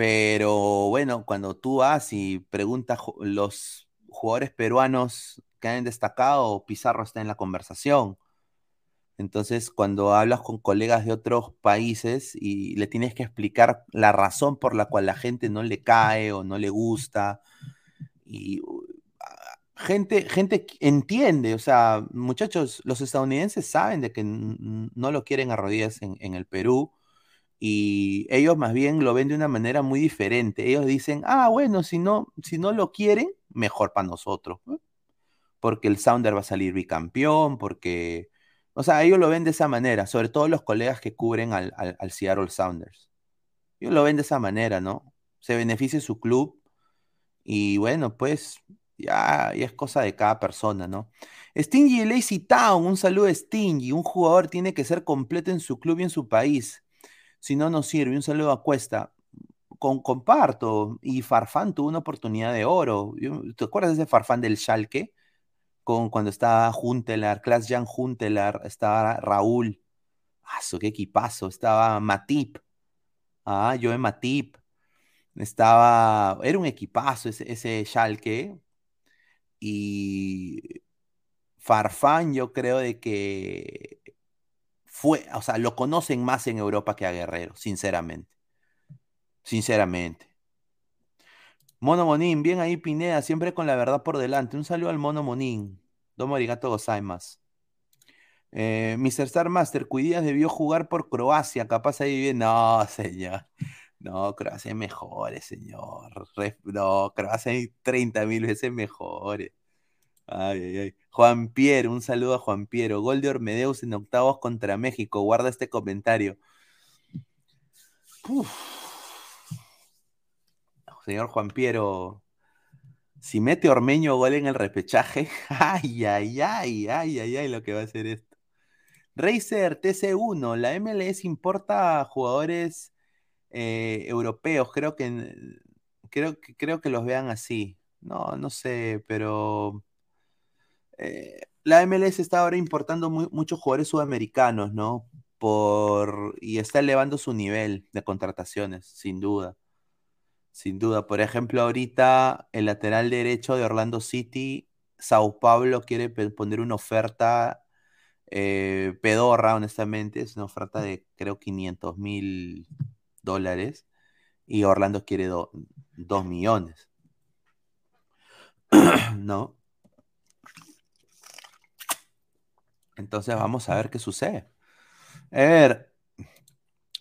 Speaker 5: Pero bueno, cuando tú vas y preguntas los jugadores peruanos que han destacado, Pizarro está en la conversación. Entonces, cuando hablas con colegas de otros países y le tienes que explicar la razón por la cual la gente no le cae o no le gusta, y gente, gente entiende, o sea, muchachos, los estadounidenses saben de que no lo quieren a rodillas en, el Perú y ellos más bien lo ven de una manera muy diferente. Ellos dicen, ah, bueno, si no, si no lo quieren, mejor para nosotros, porque el Sounder va a salir bicampeón, porque, o sea, ellos lo ven de esa manera, sobre todo los colegas que cubren al, al Seattle Sounders. Ellos lo ven de esa manera, ¿no? Se beneficia su club y bueno, pues ya, es cosa de cada persona, ¿no? Stingy Lazy Town, un saludo a Stingy. Un jugador tiene que ser completo en su club y en su país. Si no, no sirve. Un saludo a Cuesta. Con, comparto. Y Farfán tuvo una oportunidad de oro. ¿Te acuerdas de ese Farfán del Schalke? Con, cuando estaba Juntelar, Klaas Jan Juntelar, estaba Raúl. Ah, qué equipazo. Estaba Matip. Ah, Joe Matip. Estaba. Era un equipazo ese, ese Schalke y Farfán yo creo de que fue, o sea, lo conocen más en Europa que a Guerrero, sinceramente. Sinceramente. Mono Monín, bien ahí Pineda, siempre con la verdad por delante. Un saludo al Mono Monín. Domo arigato gozaimas. Eh, Mr. Star Master, Cuidías debió jugar por Croacia, capaz ahí bien. No, señor. No, Croacia es mejor, señor. no, Croacia hay 30 mil veces mejores. Ay, ay. Juan Piero, un saludo a Juan Piero. Gol de Ormedeus en octavos contra México. Guarda este comentario. Señor Juan Piero, si mete Ormeño gol en el repechaje, ay, ay, ay, ay, ay, ay, lo que va a hacer esto. Racer TC1, la MLS importa jugadores eh, europeos, creo que, creo, creo que los vean así. No, no sé, pero eh, la MLS está ahora importando muchos jugadores sudamericanos, ¿no? Por, y está elevando su nivel de contrataciones, sin duda. Sin duda. Por ejemplo, ahorita el lateral derecho de Orlando City, Sao Paulo quiere poner una oferta eh, pedorra, honestamente. Es una oferta de creo 500 mil dólares y Orlando quiere 2 millones. ¿No? Entonces vamos a ver qué sucede. A ver,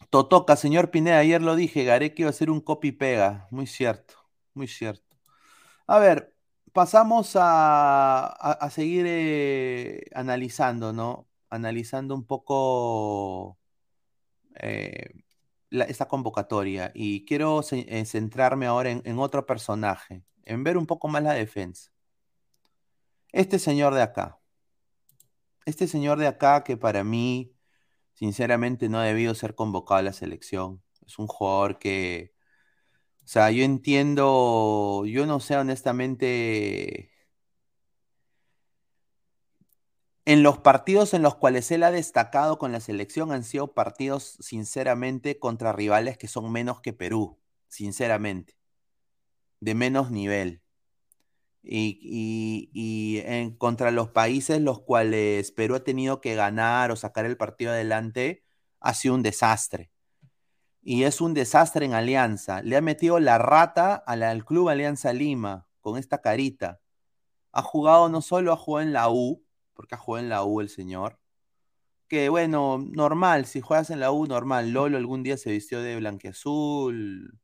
Speaker 5: Totoca, señor Pineda, ayer lo dije, Gareca iba a ser un copy-pega. Muy cierto, muy cierto. A ver, pasamos a, seguir eh, analizando, ¿no? Analizando un poco eh, esta convocatoria y quiero eh, centrarme ahora en, otro personaje, en ver un poco más la defensa. Este señor de acá, este señor de acá que para mí, sinceramente, no ha debido ser convocado a la selección. Es un jugador que, o sea, yo entiendo, yo no sé honestamente En los partidos en los cuales él ha destacado con la selección han sido partidos, sinceramente, contra rivales que son menos que Perú, sinceramente, de menos nivel. Y, en, contra los países los cuales Perú ha tenido que ganar o sacar el partido adelante, ha sido un desastre. Y es un desastre en Alianza. Le ha metido la rata al Club Alianza Lima con esta carita. Ha jugado no solo, ha jugado en la U, porque ha jugado en la U el señor. Que bueno, normal, si juegas en la U, normal. Lolo algún día se vistió de blanqueazul.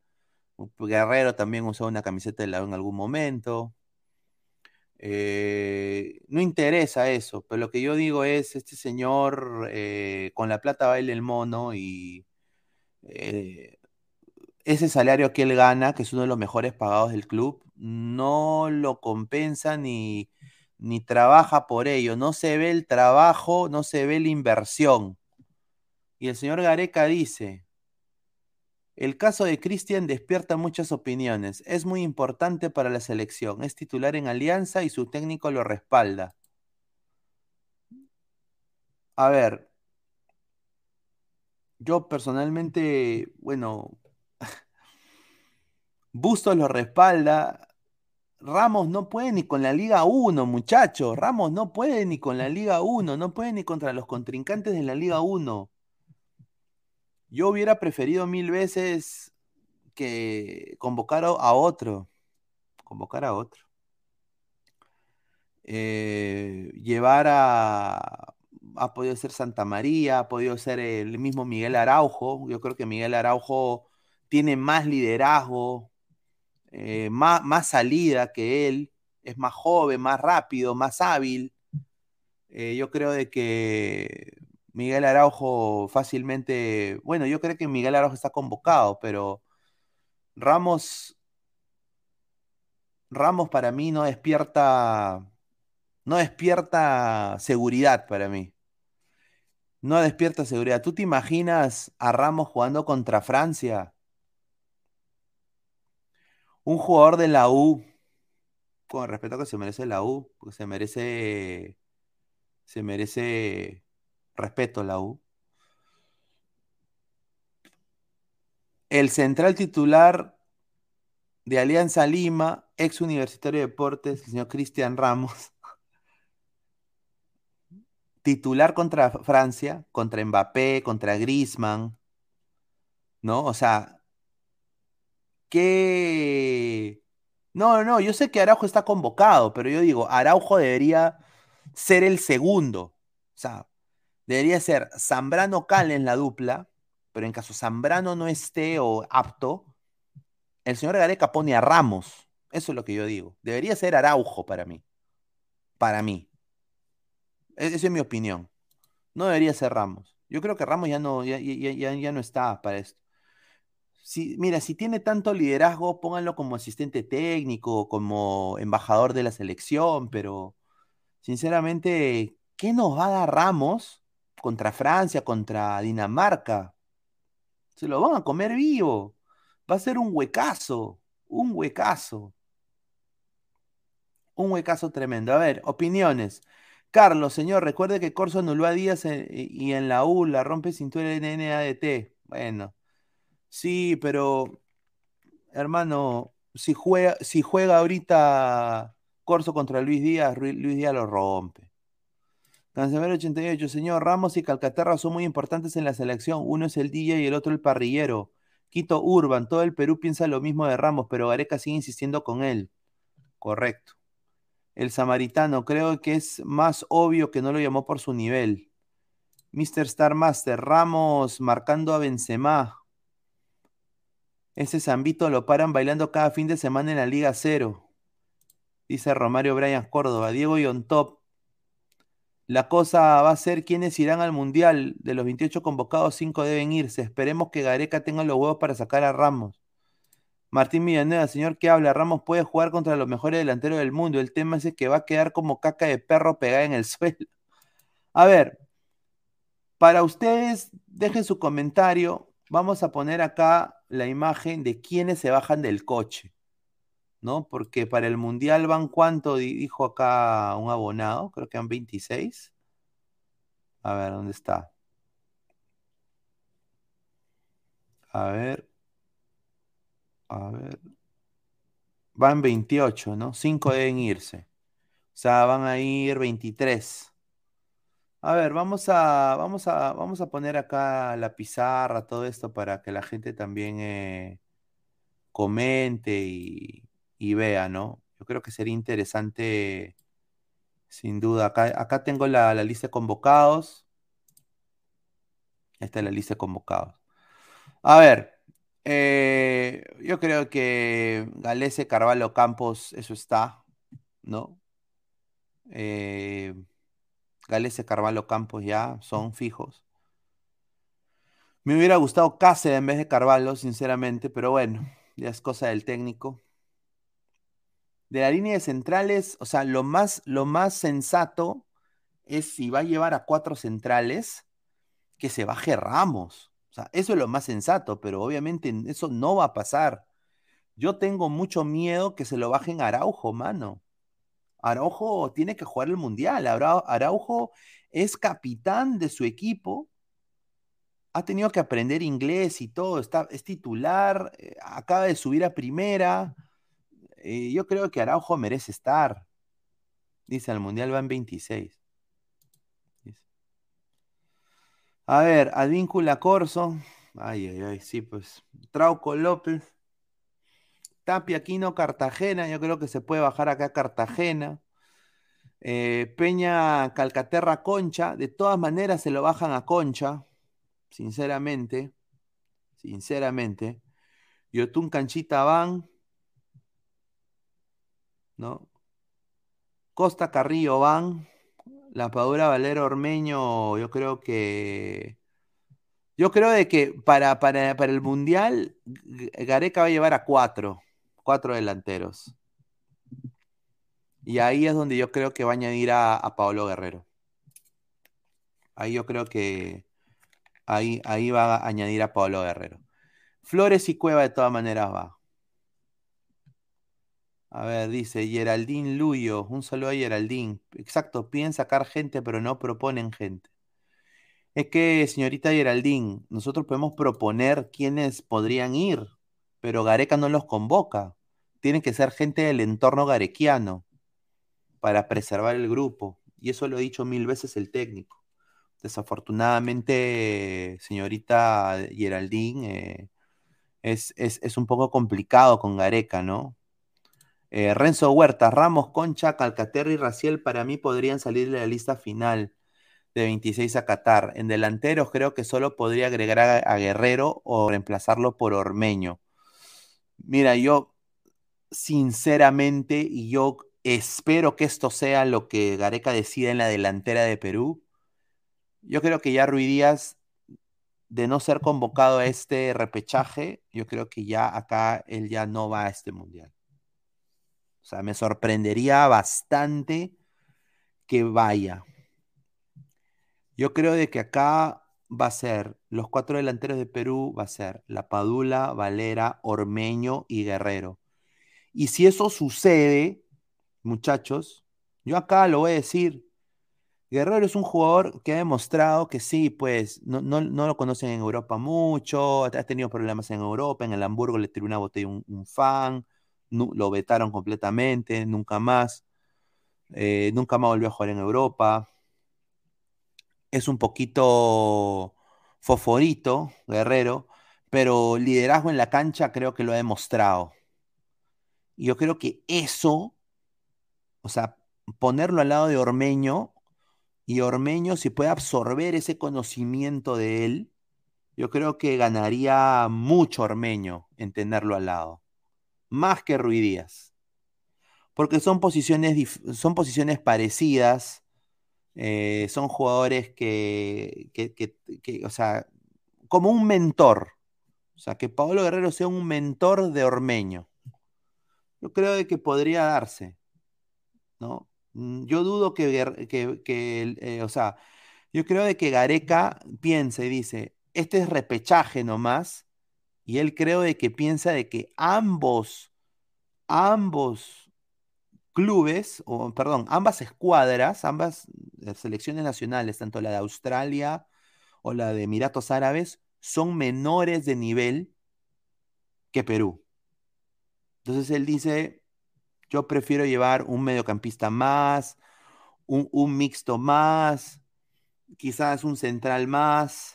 Speaker 5: Guerrero también usó una camiseta de la U en algún momento. Eh, no interesa eso, pero lo que yo digo es, este señor eh, con la plata baila el mono y eh, ese salario que él gana, que es uno de los mejores pagados del club, no lo compensa ni, ni trabaja por ello. No se ve el trabajo, no se ve la inversión. Y el señor Gareca dice, el caso de Cristian despierta muchas opiniones. Es muy importante para la selección. Es titular en Alianza y su técnico lo respalda. a ver, yo personalmente, bueno, Bustos lo respalda. Ramos no puede ni con la Liga 1, muchachos. Ramos no puede ni con la Liga 1, no puede ni contra los contrincantes de la Liga 1. Yo hubiera preferido mil veces que convocar a otro. Convocar a otro. Eh, llevar a. Ha podido ser Santa María, ha podido ser el mismo Miguel Araujo. Yo creo que Miguel Araujo tiene más liderazgo, eh, más, más, salida que él, es más joven, más rápido, más hábil. Eh, yo creo de que Miguel Araujo fácilmente, bueno, yo creo que Miguel Araujo está convocado, pero Ramos, Ramos para mí no despierta, no despierta seguridad para mí. No despierta seguridad. ¿Tú te imaginas a Ramos jugando contra Francia? Un jugador de la U, con respeto que se merece la U, porque se merece, se merece respeto la U. El central titular de Alianza Lima, ex Universitario de Deportes, el señor Cristian Ramos, titular contra Francia, contra Mbappé, contra Griezmann, ¿no? O sea, que... No, no, yo sé que Araujo está convocado, pero yo digo, Araujo debería ser el segundo. O sea, debería ser Zambrano Cal en la dupla, pero en caso Zambrano no esté o apto, el señor Gareca pone a Ramos. Eso es lo que yo digo. Debería ser Araujo para mí. Para mí. E-, esa es mi opinión. No debería ser Ramos. Yo creo que Ramos ya no, ya, ya, ya no está para esto mira, si tiene tanto liderazgo, pónganlo como asistente técnico, como embajador de la selección, pero sinceramente, ¿qué nos va a dar Ramos contra Francia, contra Dinamarca? Se lo van a comer vivo. Va a ser un huecazo, un huecazo. Un huecazo tremendo. A ver, opiniones. Carlos, señor, recuerde que Corso anuló a Díaz y en la U la rompe cintura en NADT. Bueno, Sí, pero hermano, si juega, si juega ahorita Corso contra Luis Díaz, Luis Díaz lo rompe. Cancelero 88, señor Ramos y Calcaterra son muy importantes en la selección. Uno es el DJ y el otro el parrillero. Quito Urban, todo el Perú piensa lo mismo de Ramos, pero Gareca sigue insistiendo con él. Correcto. El samaritano, creo que es más obvio que no lo llamó por su nivel. Mr. Star Master, Ramos marcando a Benzema. Ese Zambito lo paran bailando cada fin de semana en la Liga Cero. Dice Romario Brian Córdoba. Diego y top. La cosa va a ser quiénes irán al Mundial. De los 28 convocados, 5 deben irse. Esperemos que Gareca tenga los huevos para sacar a Ramos. Martín Villanueva, señor, ¿qué habla? Ramos puede jugar contra los mejores delanteros del mundo. El tema es que va a quedar como caca de perro pegada en el suelo. A ver, para ustedes, dejen su comentario. Vamos a poner acá la imagen de quienes se bajan del coche, ¿no? Porque para el Mundial van cuánto, dijo acá un abonado, creo que van 26. A ver, ¿dónde está? A ver. A ver. Van 28, ¿no? 5 deben irse. O sea, van a ir 23. A ver, vamos a, vamos a, vamos a poner acá la pizarra, todo esto para que la gente también eh, comente y, vea, ¿no? Yo creo que sería interesante, sin duda. Acá, acá tengo la, lista de convocados. Esta es la lista de convocados. A ver, eh, yo creo que Galese, Carvalho, Campos, eso está, ¿no? Eh, Galese, Carvalho, Campos ya son fijos. Me hubiera gustado Cáceres en vez de Carvalho, sinceramente, pero bueno, ya es cosa del técnico. De la línea de centrales, o sea, lo más, lo más sensato es si va a llevar a cuatro centrales, que se baje Ramos. O sea, eso es lo más sensato, pero obviamente eso no va a pasar. Yo tengo mucho miedo que se lo bajen Araujo, mano. Araujo tiene que jugar el Mundial. Araujo es capitán de su equipo. Ha tenido que aprender inglés y todo. Está, es titular. Eh, acaba de subir a primera. Eh, yo creo que Araujo merece estar. Dice, el Mundial va en 26. A ver, Advíncula Corso. Ay, ay, ay, sí, pues. Trauco López. Tapia Aquino Cartagena. Yo creo que se puede bajar acá a Cartagena. Eh, Peña Calcaterra Concha. De todas maneras se lo bajan a Concha. Sinceramente. Sinceramente. Yotun Canchita Van. ¿No? Costa Carrillo Van. La Padura Valero Ormeño, yo creo que. Yo creo de que para, para, el Mundial, Gareca va a llevar a cuatro, cuatro delanteros. Y ahí es donde yo creo que va a añadir a, a Paolo Guerrero. Ahí yo creo que ahí, ahí va a añadir a Paolo Guerrero. Flores y Cueva de todas maneras va. A ver, dice Geraldine Luyo, un saludo a Geraldine. Exacto, piden sacar gente, pero no proponen gente. Es que, señorita Geraldine, nosotros podemos proponer quiénes podrían ir, pero Gareca no los convoca. Tienen que ser gente del entorno garequiano para preservar el grupo. Y eso lo ha dicho mil veces el técnico. Desafortunadamente, señorita Geraldine, eh, es un poco complicado con Gareca, ¿no? Eh, Renzo Huerta, Ramos, Concha, Calcaterra y Raciel para mí podrían salir de la lista final de 26 a Qatar. En delanteros creo que solo podría agregar a, Guerrero o reemplazarlo por Ormeño. Mira, yo sinceramente y yo espero que esto sea lo que Gareca decida en la delantera de Perú. Yo creo que ya Ruidías, de no ser convocado a este repechaje, yo creo que ya acá él ya no va a este mundial. O sea, me sorprendería bastante que vaya. Yo creo de que acá va a ser los cuatro delanteros de Perú, va a ser La Padula, Valera, Ormeño y Guerrero. Y si eso sucede, muchachos, yo acá lo voy a decir, Guerrero es un jugador que ha demostrado que sí, pues no, lo conocen en Europa mucho, ha tenido problemas en Europa, en el Hamburgo le tiró una botella un fan, lo vetaron completamente, nunca más. Eh, nunca más volvió a jugar en Europa. Es un poquito foforito, guerrero, pero liderazgo en la cancha creo que lo ha demostrado. Y yo creo que eso, o sea, ponerlo al lado de Ormeño y Ormeño si puede absorber ese conocimiento de él, yo creo que ganaría mucho Ormeño en tenerlo al lado más que Ruidías. Porque son posiciones, son posiciones parecidas, eh, son jugadores que, o sea, como un mentor. O sea, que Pablo Guerrero sea un mentor de Ormeño. Yo creo que podría darse, ¿no? Mm, yo dudo que, que, eh, o sea, yo creo de que Gareca piensa y dice, este es repechaje nomás, y él creo de que piensa de que ambos, ambos clubes, o perdón, ambas escuadras, ambas eh, selecciones nacionales, tanto la de Australia o la de Emiratos Árabes, son menores de nivel que Perú. Entonces él dice, yo prefiero llevar un mediocampista más, un, un mixto más, quizás un central más,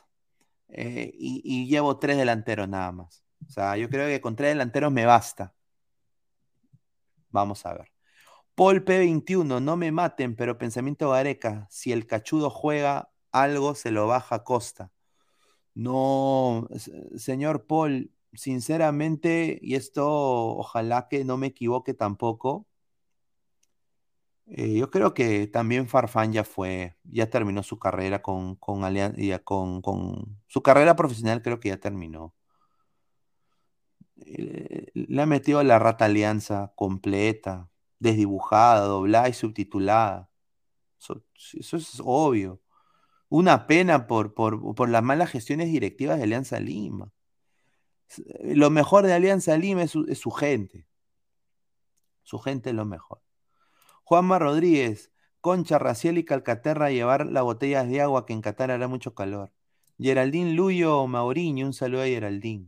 Speaker 5: eh, y, llevo tres delanteros nada más. O sea, yo creo que con tres delanteros me basta. Vamos a ver. Paul P21, no me maten, pero pensamiento Gareca, si el cachudo juega, algo se lo baja a costa. No, señor Paul, sinceramente, y esto ojalá que no me equivoque tampoco, eh, yo creo que también Farfán ya fue, ya terminó su carrera con, con, con, con su carrera profesional, creo que ya terminó. Eh, le ha metido la rata alianza completa, desdibujada, doblada y subtitulada. Eso, es obvio. Una pena por, por, las malas gestiones directivas de Alianza Lima. Lo mejor de Alianza Lima es su gente. Su gente es lo mejor. Juanma Rodríguez, Concha, Raciel y Calcaterra llevar las botellas de agua que en Qatar hará mucho calor. Geraldín Luyo Mauriño, un saludo a Geraldín.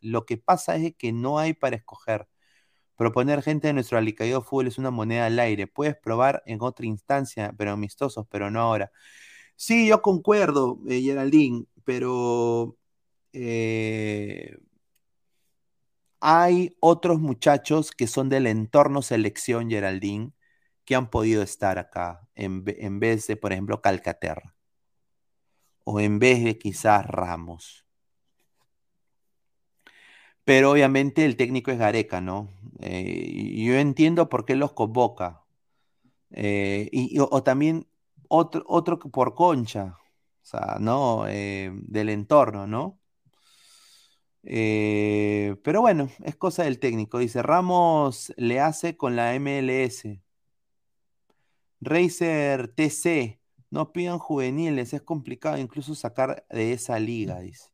Speaker 5: Lo que pasa es que no hay para escoger. Proponer gente de nuestro alicaído fútbol es una moneda al aire. Puedes probar en otra instancia, pero amistosos, pero no ahora. Sí, yo concuerdo, eh, Geraldín, pero eh, hay otros muchachos que son del entorno selección, Geraldín, que han podido estar acá, en, en vez de, por ejemplo, Calcaterra. O en vez de quizás Ramos. Pero obviamente el técnico es Gareca, ¿no? Eh, yo entiendo por qué los convoca. Eh, y, o, también otro, otro por concha, o sea, ¿no? Eh, del entorno, ¿no? pero bueno, es cosa del técnico. Dice, Ramos le hace con la MLS. Racer TC, no pidan juveniles, es complicado incluso sacar de esa liga, dice.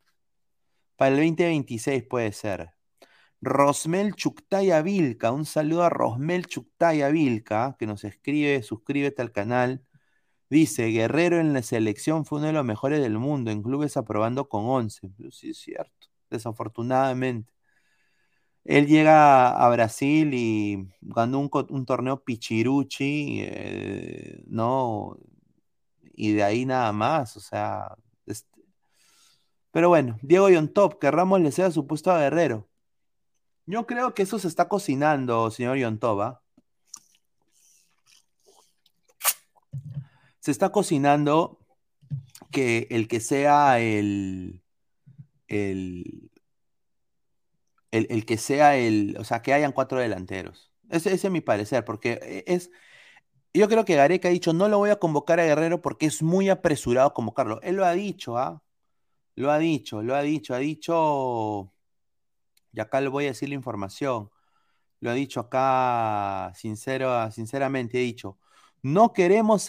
Speaker 5: Para el 2026 puede ser. Rosmel Chuktaya Vilca, un saludo a Rosmel Chuktaya Vilca, que nos escribe, suscríbete al canal. Dice, Guerrero en la selección fue uno de los mejores del mundo, en clubes aprobando con 11. Sí, es cierto, desafortunadamente. Él llega a Brasil y ganó un, torneo Pichiruchi, eh, ¿no? Y de ahí nada más, o sea, pero bueno, Diego Yontop, que Ramos le sea su puesto a Guerrero. Yo creo que eso se está cocinando, señor Yontop. ¿ah? Se está cocinando que el que sea el, el, el, que sea el, o sea, que hayan cuatro delanteros. Ese, es mi parecer, porque es, yo creo que Gareca ha dicho, no lo voy a convocar a Guerrero porque es muy apresurado convocarlo. Él lo ha dicho, ¿ah? Lo ha dicho, lo ha dicho, ha dicho, y acá le voy a decir la información, lo ha dicho acá sincero, sinceramente, ha dicho, no queremos,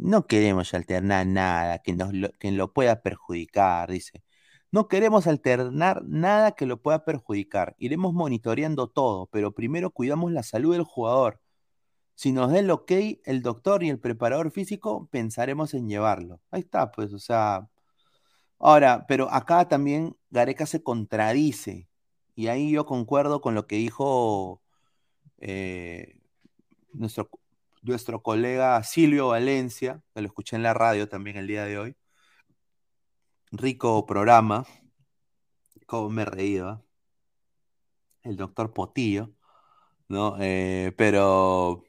Speaker 5: no queremos alternar nada que, nos que lo pueda perjudicar, dice. No queremos alternar nada que lo pueda perjudicar. Iremos monitoreando todo, pero primero cuidamos la salud del jugador. Si nos da el ok, el doctor y el preparador físico, pensaremos en llevarlo. Ahí está, pues, o sea, Ahora, pero acá también Gareca se contradice, y ahí yo concuerdo con lo que dijo eh, nuestro, nuestro colega Silvio Valencia, que lo escuché en la radio también el día de hoy. Rico programa, como me reído, ¿eh? el doctor Potillo, ¿no? Eh, pero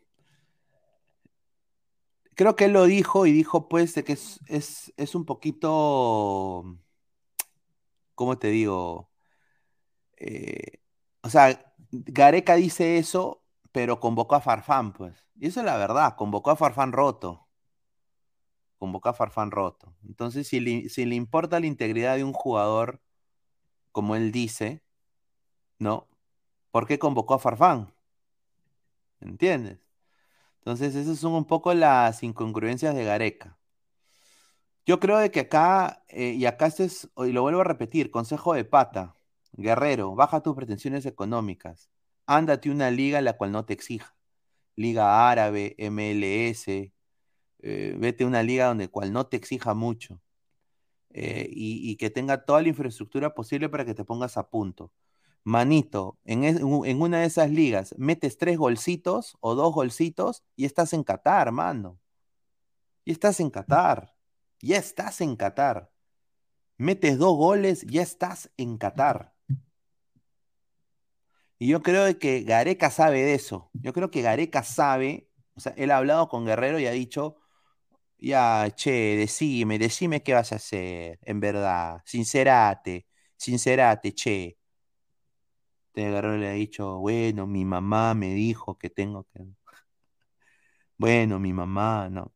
Speaker 5: creo que él lo dijo y dijo pues de que es, es, un poquito, ¿cómo te digo? Eh, o sea, Gareca dice eso, pero convocó a Farfán, pues. Y eso es la verdad, convocó a Farfán roto. Convocó a Farfán roto. Entonces, si le, importa la integridad de un jugador, como él dice, ¿no? ¿Por qué convocó a Farfán? ¿Entiendes? Entonces, esas son un poco las incongruencias de Gareca. Yo creo de que acá, eh, y acá este es, y lo vuelvo a repetir, consejo de pata, guerrero, baja tus pretensiones económicas, ándate una liga la cual no te exija, liga árabe, MLS, eh, vete a una liga donde cual no te exija mucho, eh, y, que tenga toda la infraestructura posible para que te pongas a punto manito, en, una de esas ligas metes tres golcitos o dos golcitos y estás en Qatar, mano. Y estás en Qatar. Ya estás en Qatar. Metes dos goles, ya estás en Qatar. Y yo creo que Gareca sabe de eso. Yo creo que Gareca sabe, o sea, él ha hablado con Guerrero y ha dicho, ya, che, decime, decime qué vas a hacer, en verdad. Sincerate, sincerate, che Guerrero le ha dicho, bueno, mi mamá me dijo que tengo que... Bueno, mi mamá, no.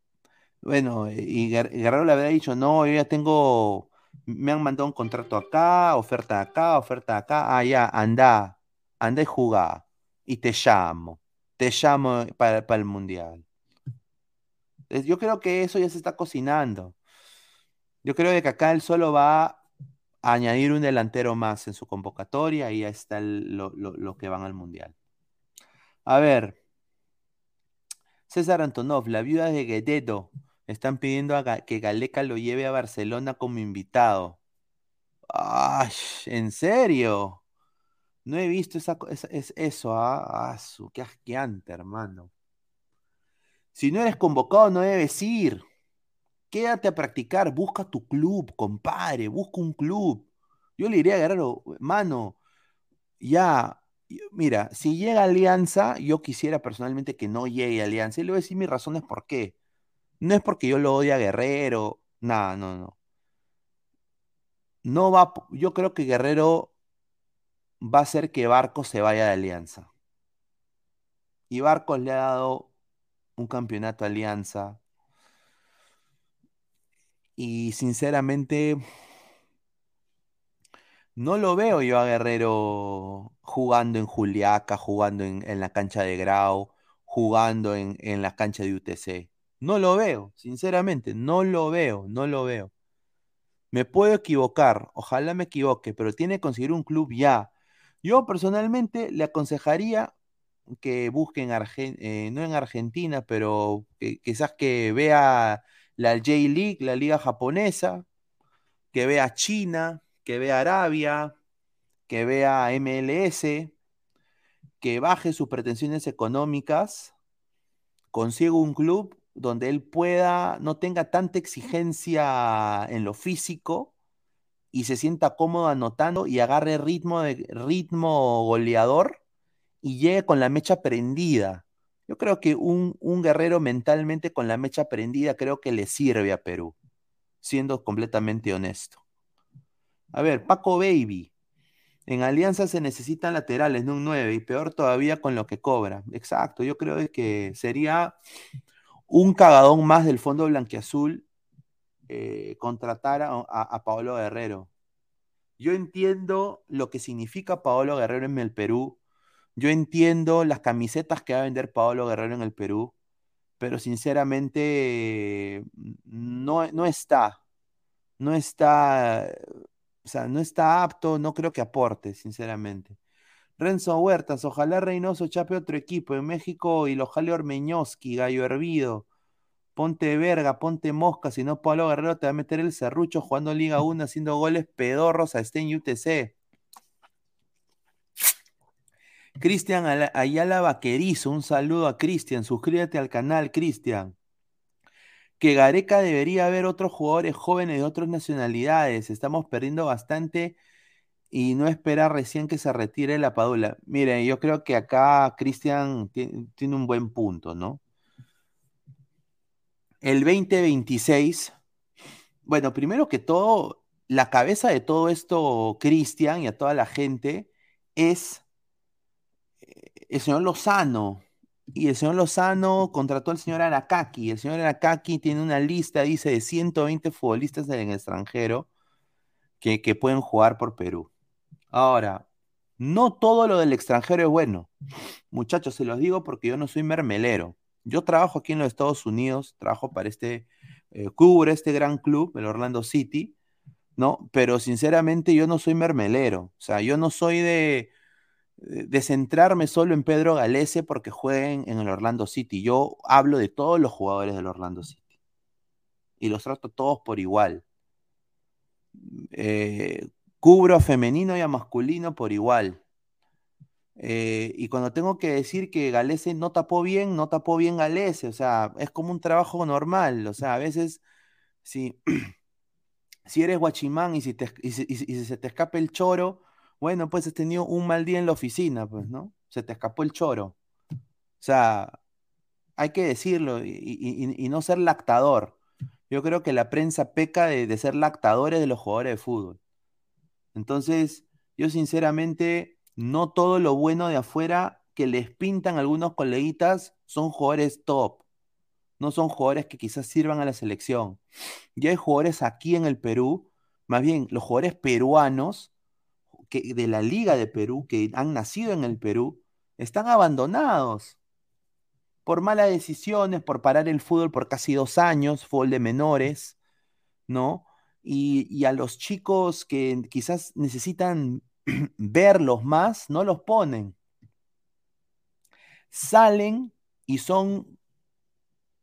Speaker 5: Bueno, y Guerrero le había dicho, no, yo ya tengo, me han mandado un contrato acá, oferta acá, oferta acá, ah, ya, anda, anda y juega, y te llamo, te llamo para el Mundial. Yo creo que eso ya se está cocinando. Yo creo que acá él solo va añadir un delantero más en su convocatoria y ya está lo, que van al Mundial. A ver, César Antonov, la viuda de Guededo, están pidiendo a que Galeca lo lleve a Barcelona como invitado. ¡Ay! ¿En serio? No he visto eso, ah, ah su, qué asqueante, hermano. Si no eres convocado, no debes ir. Quédate a practicar, busca tu club, compadre, busca un club. Yo le diría a Guerrero, mano, ya, mira, si llega Alianza, yo quisiera personalmente que no llegue Alianza. Y le voy a decir mis razones por qué. No es porque yo lo odie a Guerrero, nada, no, no. No va, yo creo que Guerrero va a hacer que Barcos se vaya de Alianza. Y Barcos le ha dado un campeonato Alianza. Y sinceramente, no lo veo yo a Guerrero jugando en Juliaca, jugando en, la cancha de Grau, jugando en, en, la cancha de UTC. No lo veo, sinceramente, no lo veo, no lo veo. Me puedo equivocar, ojalá me equivoque, pero tiene que conseguir un club ya. Yo personalmente le aconsejaría que busque en eh, no en Argentina, pero quizás que vea la J-League, la liga japonesa, que vea China, que vea Arabia, que vea MLS, que baje sus pretensiones económicas, consiga un club donde él pueda, no tenga tanta exigencia en lo físico y se sienta cómodo anotando y agarre ritmo, de, ritmo goleador y llegue con la mecha prendida. Yo creo que un, un guerrero mentalmente con la mecha prendida creo que le sirve a Perú, siendo completamente honesto. A ver, Paco Baby. En Alianza se necesitan laterales, no un 9, y peor todavía con lo que cobra. Exacto, yo creo que sería un cagadón más del fondo blanquiazul eh, contratar a, Paolo Guerrero. Yo entiendo lo que significa Paolo Guerrero en el Perú. Yo entiendo las camisetas que va a vender Paolo Guerrero en el Perú, pero sinceramente no, no está. No está, o sea, no está apto, no creo que aporte, sinceramente. Renzo Huertas, ojalá Reynoso chape otro equipo en México y lo jale Ormeñoski, Gallo Hervido. Ponte verga, ponte mosca, si no Pablo Guerrero te va a meter el serrucho jugando Liga 1, haciendo goles pedorros a Sten UTC. Cristian Ayala Vaquerizo, un saludo a Cristian, suscríbete al canal, Cristian. Que Gareca debería haber otros jugadores jóvenes de otras nacionalidades, estamos perdiendo bastante y no esperar recién que se retire la Padula. Mire, yo creo que acá Cristian tiene un buen punto, ¿no? el 2026, bueno, primero que todo, la cabeza de todo esto, Cristian, y a toda la gente, es el señor Lozano. Y el señor Lozano contrató al señor Arakaki. El señor Arakaki tiene una lista, dice, de 120 futbolistas en el extranjero que, que pueden jugar por Perú. Ahora, no todo lo del extranjero es bueno. Muchachos, se los digo porque yo no soy mermelero. Yo trabajo aquí en los Estados Unidos, trabajo para este, eh, este gran club, el Orlando City, ¿no? Pero sinceramente yo no soy mermelero, o sea, yo no soy de, de centrarme solo en Pedro Galese porque jueguen en el Orlando City. Yo hablo de todos los jugadores del Orlando City y los trato todos por igual. Eh, cubro a femenino y a masculino por igual. Eh, y cuando tengo que decir que Galese no tapó bien, no tapó bien Galese, o sea, es como un trabajo normal, o sea, a veces, si, si eres guachimán y si, te, y, se te escapa el choro, bueno, pues has tenido un mal día en la oficina, pues, ¿no? Se te escapó el choro. O sea, hay que decirlo y, no ser lactador. Yo creo que la prensa peca de, de ser lactadores de los jugadores de fútbol. Entonces, yo sinceramente no todo lo bueno de afuera que les pintan algunos coleguitas son jugadores top. No son jugadores que quizás sirvan a la selección. Ya hay jugadores aquí en el Perú, más bien los jugadores peruanos que, de la Liga de Perú, que han nacido en el Perú, están abandonados por malas decisiones, por parar el fútbol por casi dos años, fútbol de menores, ¿no? Y, a los chicos que quizás necesitan verlos más, no los ponen. Salen y son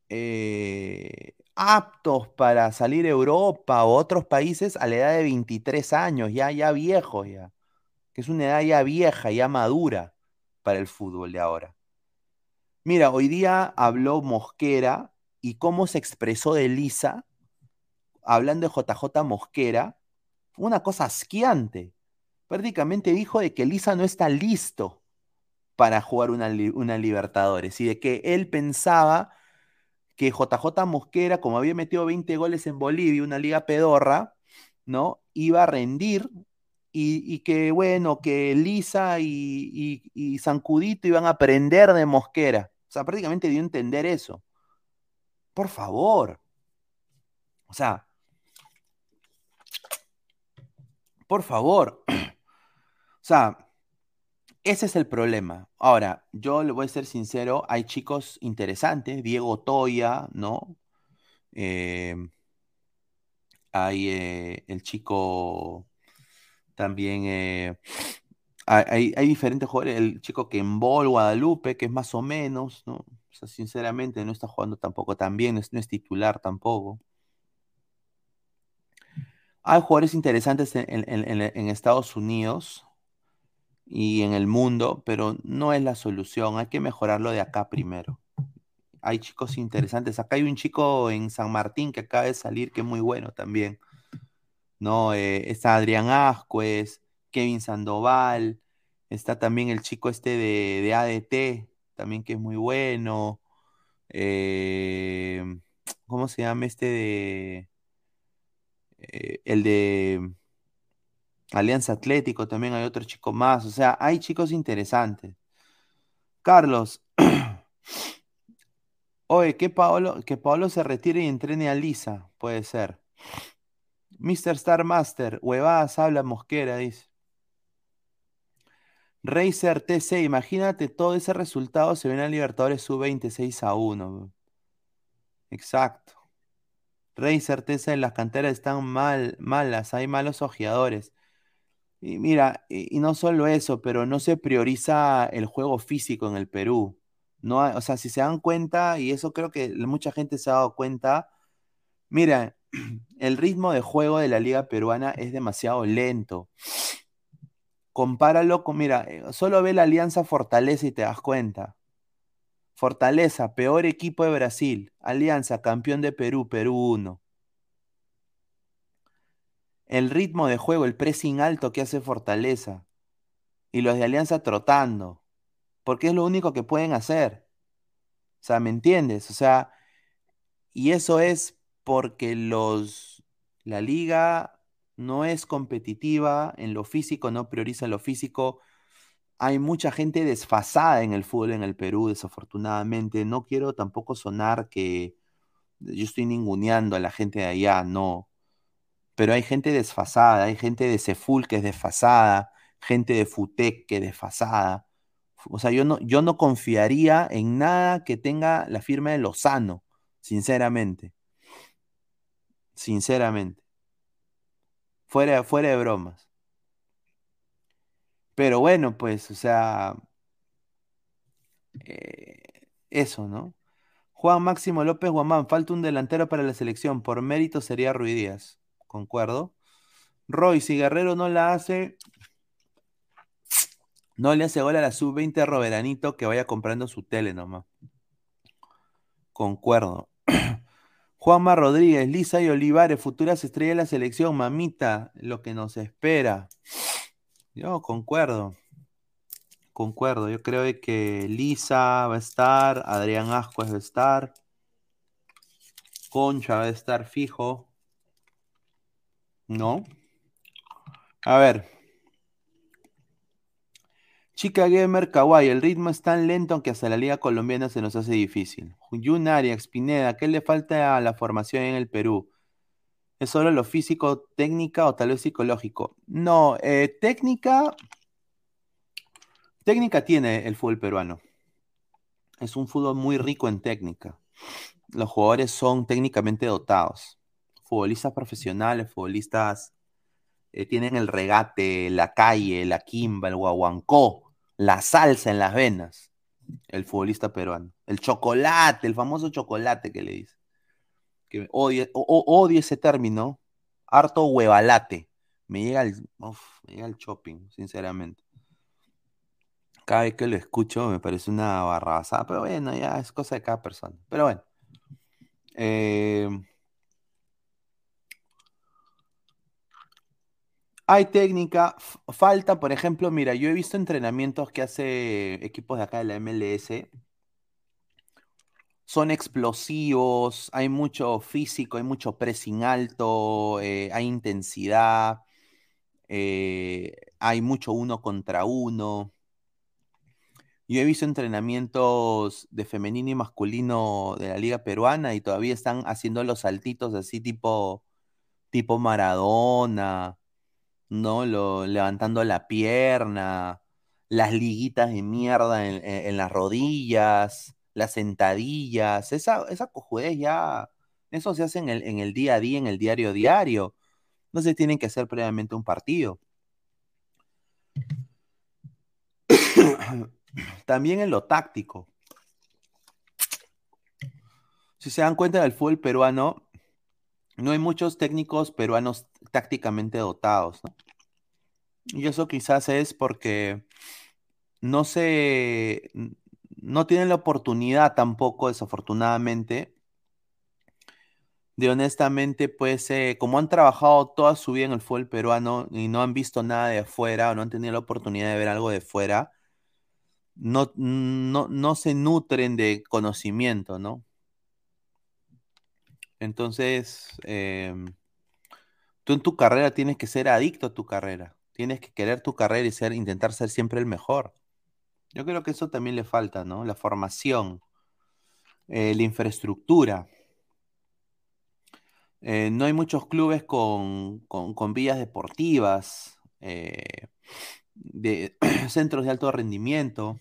Speaker 5: eh, aptos para salir a Europa o otros países a la edad de 23 años, ya, ya viejos ya, que es una edad ya vieja, ya madura para el fútbol de ahora. Mira, hoy día habló Mosquera y cómo se expresó de Lisa, hablando de JJ Mosquera, una cosa asqueante. Prácticamente dijo de que Lisa no está listo para jugar una, una Libertadores y de que él pensaba que JJ Mosquera, como había metido 20 goles en Bolivia, una liga pedorra, ¿no? Iba a rendir y, que, bueno, que Lisa y, y, Sancudito iban a aprender de Mosquera. O sea, prácticamente dio a entender eso. Por favor. O sea, por favor. O sea, ese es el problema. Ahora, yo le voy a ser sincero, hay chicos interesantes, Diego Toya, ¿no? Eh, hay eh, el chico también, eh, hay, diferentes jugadores, el chico que en Bol, Guadalupe, que es más o menos, ¿no? O sea, sinceramente no está jugando tampoco tan bien, no es, titular tampoco. Hay jugadores interesantes en Estados Unidos, y en el mundo, pero no es la solución. Hay que mejorarlo de acá primero. Hay chicos interesantes. Acá hay un chico en San Martín que acaba de salir que es muy bueno también. ¿No? Eh, está Adrián Ascuez, Kevin Sandoval, está también el chico este de, ADT, también que es muy bueno. Eh, ¿Cómo se llama este de... Eh, el de Alianza Atlético también hay otro chico más. O sea, hay chicos interesantes. Carlos. Oye, que Paolo, que Paolo se retire y entrene a Lisa. Puede ser. Mr. Star Master, huevadas habla Mosquera, dice. Racer TC, imagínate todo ese resultado se ven a Libertadores sub-26 a 1. Exacto. Racer TC, las canteras están mal, malas, hay malos ojeadores. Y mira, y, no solo eso, pero no se prioriza el juego físico en el Perú. No o sea, si se dan cuenta, y eso creo que mucha gente se ha dado cuenta, mira, el ritmo de juego de la liga peruana es demasiado lento. Compáralo con, mira, eh, solo ve la Alianza Fortaleza y te das cuenta. Fortaleza, peor equipo de Brasil. Alianza, campeón de Perú, Perú 1 el ritmo de juego, el pressing alto que hace Fortaleza. Y los de Alianza trotando. Porque es lo único que pueden hacer. O sea, ¿me entiendes? O sea, y eso es porque los la liga no es competitiva en lo físico, no prioriza lo físico. Hay mucha gente desfasada en el fútbol en el Perú, desafortunadamente. No quiero tampoco sonar que yo estoy ninguneando a la gente de allá, no pero hay gente desfasada, hay gente de Ceful que es desfasada, gente de Futec que es desfasada. O sea, yo no, yo no confiaría en nada que tenga la firma de Lozano, sinceramente. Sinceramente. Fuera, fuera de bromas. Pero bueno, pues, o sea, eh, eso, ¿no? Juan Máximo López Guamán, falta un delantero para la selección, por mérito sería Ruidías concuerdo. Roy, si Guerrero no la hace, no le hace gol a la sub-20 a Roberanito que vaya comprando su tele nomás. Concuerdo. Juanma Rodríguez, Lisa y Olivares, futuras estrellas de la selección, mamita, lo que nos espera. Yo concuerdo. Concuerdo. Yo creo que Lisa va a estar, Adrián Ascuez va a estar, Concha va a estar fijo. No. A ver. Chica Gamer Kawaii, el ritmo es tan lento que hasta la liga colombiana se nos hace difícil. Jun Arias, Pineda, ¿qué le falta a la formación en el Perú? ¿Es solo lo físico, técnica o tal vez psicológico? No, eh, técnica. Técnica tiene el fútbol peruano. Es un fútbol muy rico en técnica. Los jugadores son técnicamente dotados futbolistas profesionales, futbolistas eh, tienen el regate, la calle, la quimba, el guaguancó, la salsa en las venas. el futbolista peruano. El chocolate, el famoso chocolate que le dice. Que odio, odio ese término. Harto huevalate. Me llega el, me llega el shopping, sinceramente. Cada vez que lo escucho me parece una barrabasada, pero bueno, ya es cosa de cada persona. Pero bueno. Eh, hay técnica, falta, por ejemplo, mira, yo he visto entrenamientos que hace equipos de acá de la MLS. Son explosivos, hay mucho físico, hay mucho pressing alto, eh, hay intensidad, eh, hay mucho uno contra uno. Yo he visto entrenamientos de femenino y masculino de la liga peruana y todavía están haciendo los saltitos así tipo, tipo Maradona, ¿no? Lo, levantando la pierna, las liguitas de mierda en, las rodillas, las sentadillas, esa, esa cojudez ya, eso se hace en el, en el día a día, en el diario diario. No se tienen que hacer previamente un partido. También en lo táctico. Si se dan cuenta del fútbol peruano, no hay muchos técnicos peruanos tácticamente dotados. Y eso quizás es porque no se, no tienen la oportunidad tampoco, desafortunadamente, de honestamente, pues, eh, como han trabajado toda su vida en el fútbol peruano y no han visto nada de afuera o no han tenido la oportunidad de ver algo de fuera, no, no, se nutren de conocimiento, ¿no? Entonces, em, tú en tu carrera tienes que ser adicto a tu carrera, tienes que querer tu carrera y ser, intentar ser siempre el mejor. Yo creo que eso también le falta, ¿no? La formación, eh, la infraestructura. Eh, no hay muchos clubes con, con, vías deportivas. Eh, de centros de alto rendimiento.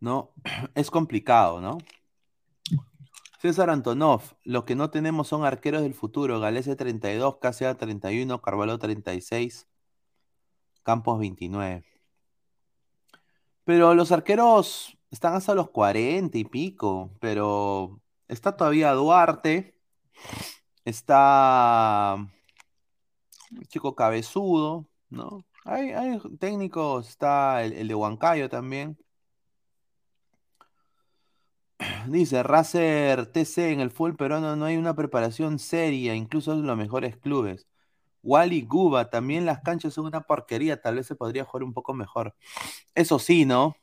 Speaker 5: ¿No? Es complicado, ¿no? César Antonov, lo que no tenemos son arqueros del futuro. Galese 32, Casea 31, Carvalho 36, Campos 29. Pero los arqueros están hasta los 40 y pico, pero está todavía Duarte, está chico cabezudo, ¿no? Hay, técnicos, está el, de Huancayo también. Dice, Racer TC en el fútbol peruano no hay una preparación seria, incluso en los mejores clubes. Wally Guba, también las canchas son una porquería, tal vez se podría jugar un poco mejor. Eso sí, ¿no?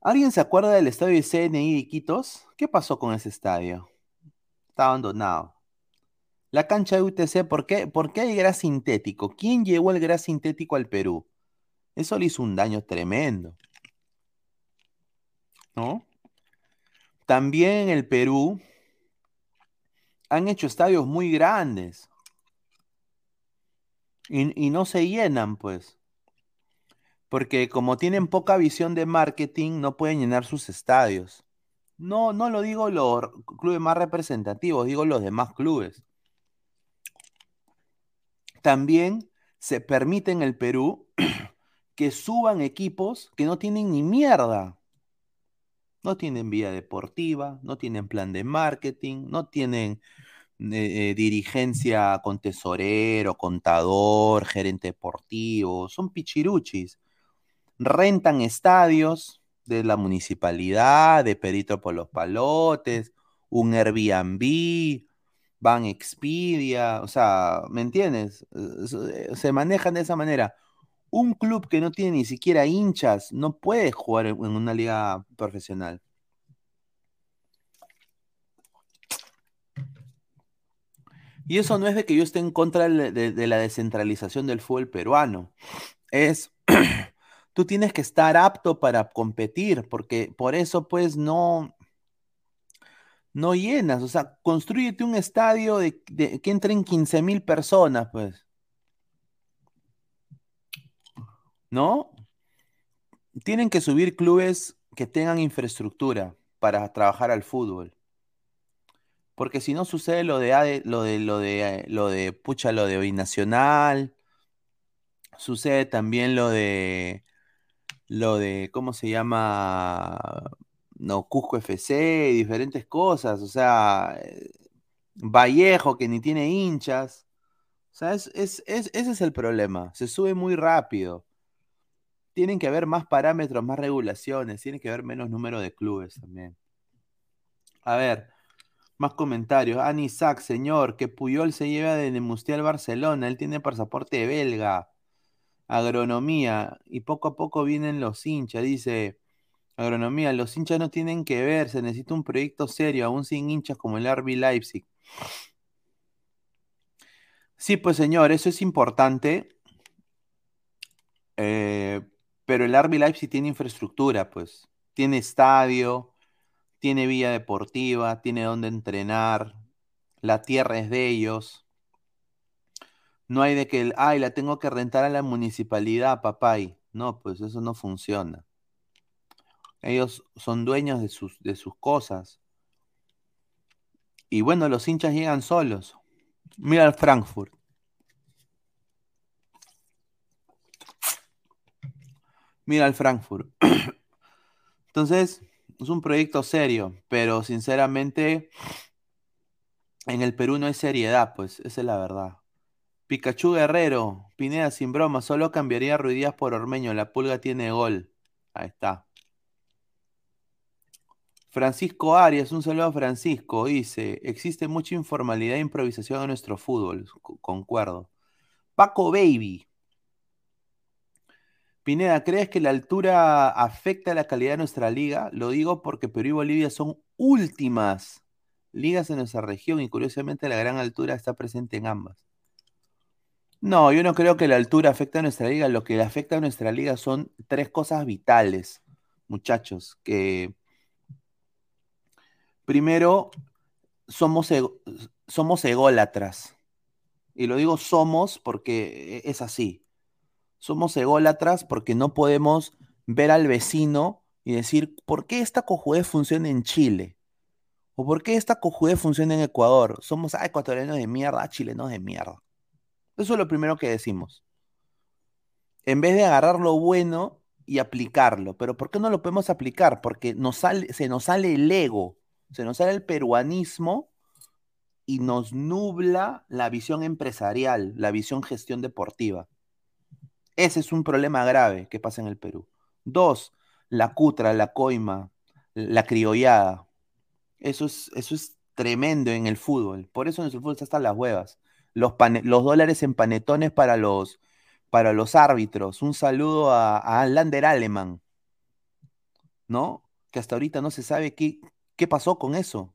Speaker 5: ¿Alguien se acuerda del estadio de CNI de Iquitos? ¿Qué pasó con ese estadio? Está abandonado. La cancha de UTC, ¿por qué, ¿por qué hay gras sintético? ¿Quién llevó el gras sintético al Perú? Eso le hizo un daño tremendo. ¿No? También en el Perú han hecho estadios muy grandes. Y, y, no se llenan, pues. Porque como tienen poca visión de marketing, no pueden llenar sus estadios. No, no lo digo los clubes más representativos, digo los demás clubes también se permite en el Perú que suban equipos que no tienen ni mierda. No tienen vía deportiva, no tienen plan de marketing, no tienen eh, eh, dirigencia con tesorero, contador, gerente deportivo, son pichiruchis. Rentan estadios de la municipalidad, de Perito por los Palotes, un Airbnb, van Expedia, o sea, ¿me entiendes? Eh, se manejan de esa manera. Un club que no tiene ni siquiera hinchas no puede jugar en una liga profesional. Y eso no es de que yo esté en contra de, la descentralización del fútbol peruano. Es, tú tienes que estar apto para competir, porque por eso pues no, no llenas. O sea, construyete un estadio de, que entren 15 mil personas, pues. ¿No? Tienen que subir clubes que tengan infraestructura para trabajar al fútbol. Porque si no sucede lo de lo de lo de lo de pucha lo de binacional, sucede también lo de lo de cómo se llama no Cusco FC diferentes cosas, o sea, eh, Vallejo que ni tiene hinchas. O sea, es, es, ese es el problema. Se sube muy rápido. Tienen que haber más parámetros, más regulaciones, tiene que haber menos número de clubes también. A ver, más comentarios. Ani señor, que Puyol se lleva de Nemustial Barcelona. Él tiene pasaporte belga. Agronomía. Y poco a poco vienen los hinchas. Dice, agronomía, los hinchas no tienen que ver. Se necesita un proyecto serio, aún sin hinchas como el RB Leipzig. Sí, pues señor, eso es importante. Eh, pero el RB Leipzig tiene infraestructura, pues. Tiene estadio, tiene vía deportiva, tiene donde entrenar, la tierra es de ellos. No hay de que, el, ay, la tengo que rentar a la municipalidad, papay. No, pues eso no funciona. Ellos son dueños de sus, de sus cosas. Y bueno, los hinchas llegan solos. Mira al Frankfurt. Mira al Frankfurt. Entonces, es un proyecto serio, pero sinceramente en el Perú no hay seriedad, pues, esa es la verdad. Pikachu Guerrero, Pineda sin broma, solo cambiaría Ruidías por Ormeño, la pulga tiene gol. Ahí está. Francisco Arias, un saludo a Francisco, dice, existe mucha informalidad e improvisación en nuestro fútbol, concuerdo. Paco Baby. Pineda, ¿crees que la altura afecta la calidad de nuestra liga? Lo digo porque Perú y Bolivia son últimas ligas en nuestra región y curiosamente la gran altura está presente en ambas. No, yo no creo que la altura afecte a nuestra liga. Lo que afecta a nuestra liga son tres cosas vitales, muchachos, que Primero, somos, somos ególatras. Y lo digo somos porque e, es así. Somos ególatras porque no podemos ver al vecino y decir, ¿por qué esta cojudez funciona en Chile? ¿O por qué esta cojudez funciona en Ecuador? Somos ah, ecuatorianos de mierda, chilenos de mierda. Eso es lo primero que decimos. En vez de agarrar lo bueno y aplicarlo. Pero ¿por qué no lo podemos aplicar? Porque se nos sale el ego se nos sale el peruanismo y nos nubla la visión empresarial, la visión gestión deportiva. Ese es un problema grave que pasa en el Perú. Dos, la cutra, la coima, la criollada. Eso es, eso es tremendo en el fútbol. Por eso en el fútbol están las huevas. Los, los dólares en panetones para los, para los árbitros. Un saludo a, a Lander Aleman, ¿no? Que hasta ahorita no se sabe qué, ¿Qué pasó con eso?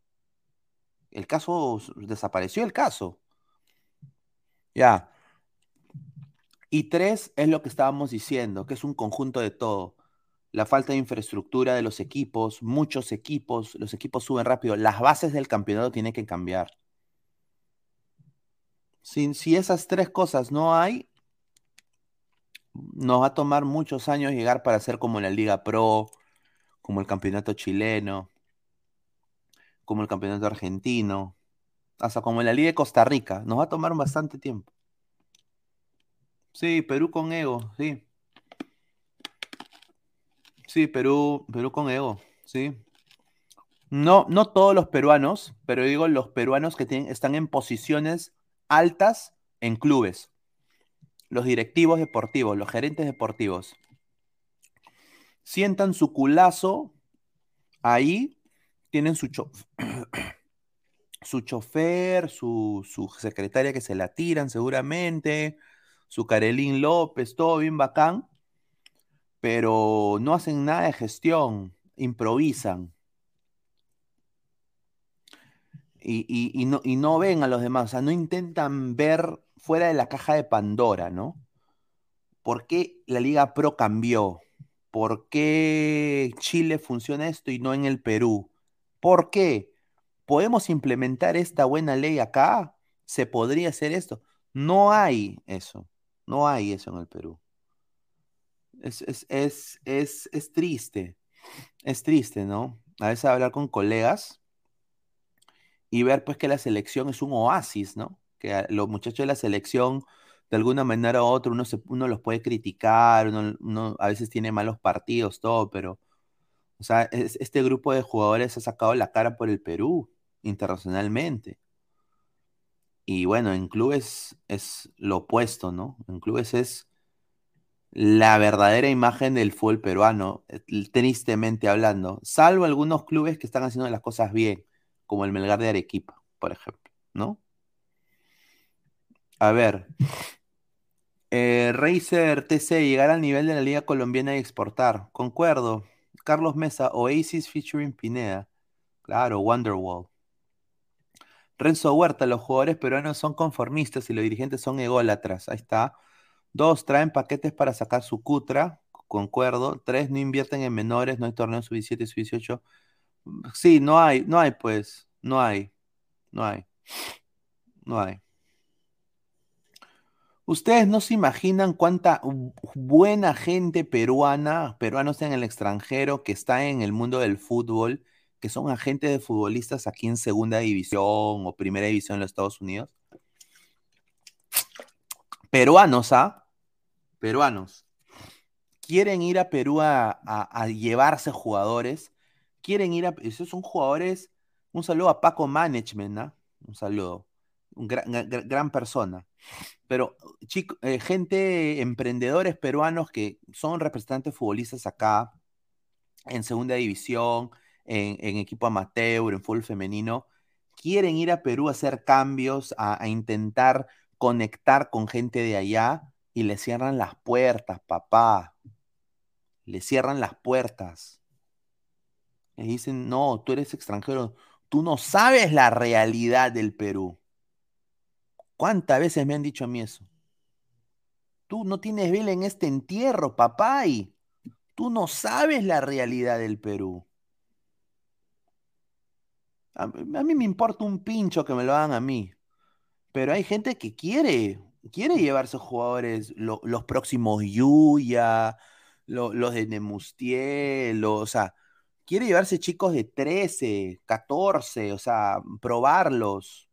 Speaker 5: El caso, desapareció el caso. Ya. Y tres es lo que estábamos diciendo, que es un conjunto de todo. La falta de infraestructura de los equipos, muchos equipos, los equipos suben rápido. Las bases del campeonato tienen que cambiar. Si, si esas tres cosas no hay, nos va a tomar muchos años llegar para ser como la Liga Pro, como el campeonato chileno como el campeonato argentino, hasta como la Liga de Costa Rica. Nos va a tomar bastante tiempo. Sí, Perú con ego, sí. Sí, Perú, Perú con ego, sí. No, no todos los peruanos, pero digo los peruanos que tienen, están en posiciones altas en clubes. Los directivos deportivos, los gerentes deportivos. Sientan su culazo ahí tienen su, chofer, su, su, secretaria que se la tiran seguramente, su Carelín López, todo bien bacán, pero no hacen nada de gestión, improvisan. Y, no, y no ven a los demás, o sea, no intentan ver fuera de la caja de Pandora, ¿no? ¿Por qué la Liga Pro cambió? ¿Por qué Chile funciona esto y no en el Perú? ¿Por qué? ¿Podemos implementar esta buena ley acá? ¿Se podría hacer esto? No hay eso. No hay eso en el Perú. Es, es, triste. Es triste, ¿no? A veces hablar con colegas y ver pues que la selección es un oasis, ¿no? Que los muchachos de la selección de alguna manera u otra uno, se, uno los puede criticar, uno, a veces tiene malos partidos, todo, pero, o sea, este grupo de jugadores ha sacado la cara por el Perú internacionalmente. Y bueno, en clubes es lo opuesto, ¿no? En clubes es la verdadera imagen del fútbol peruano, eh, tristemente hablando, salvo algunos clubes que están haciendo las cosas bien, como el Melgar de Arequipa, por ejemplo, ¿no? A ver, eh, Racer TC, llegar al nivel de la Liga Colombiana y exportar. Concuerdo. Carlos Mesa, Oasis featuring Pineda. Claro, Wonderwall. Renzo Huerta, los jugadores peruanos son conformistas y los dirigentes son ególatras. Ahí está. Dos, traen paquetes para sacar su cutra. Concuerdo. Tres, no invierten en menores, no hay torneos sub-17 y sub-18. Sí, no hay, no hay pues. No hay. No hay. No hay. Ustedes no se imaginan cuánta buena gente peruana, peruanos en el extranjero, que está en el mundo del fútbol, que son agentes de futbolistas aquí en segunda división o primera división en los Estados Unidos. Peruanos, ¿ah? Peruanos. Quieren ir a Perú a, llevarse jugadores. Quieren ir a... Esos son jugadores... Un saludo a Paco Management, ¿ah? Un saludo. Un gran persona. Pero, chicos, eh, gente, emprendedores peruanos que son representantes futbolistas acá, en segunda división, en, equipo amateur, en fútbol femenino, quieren ir a Perú a hacer cambios, a, intentar conectar con gente de allá y le cierran las puertas, papá. Le cierran las puertas. Le dicen, no, tú eres extranjero, tú no sabes la realidad del Perú. ¿Cuántas veces me han dicho a mí eso? Tú no tienes vela en este entierro, papá, y tú no sabes la realidad del Perú. A, mí me importa un pincho que me lo hagan a mí, pero hay gente que quiere, quiere llevarse jugadores, los próximos Yuya, los de Nemustiel, o sea, quiere llevarse chicos de 13, 14, o sea, probarlos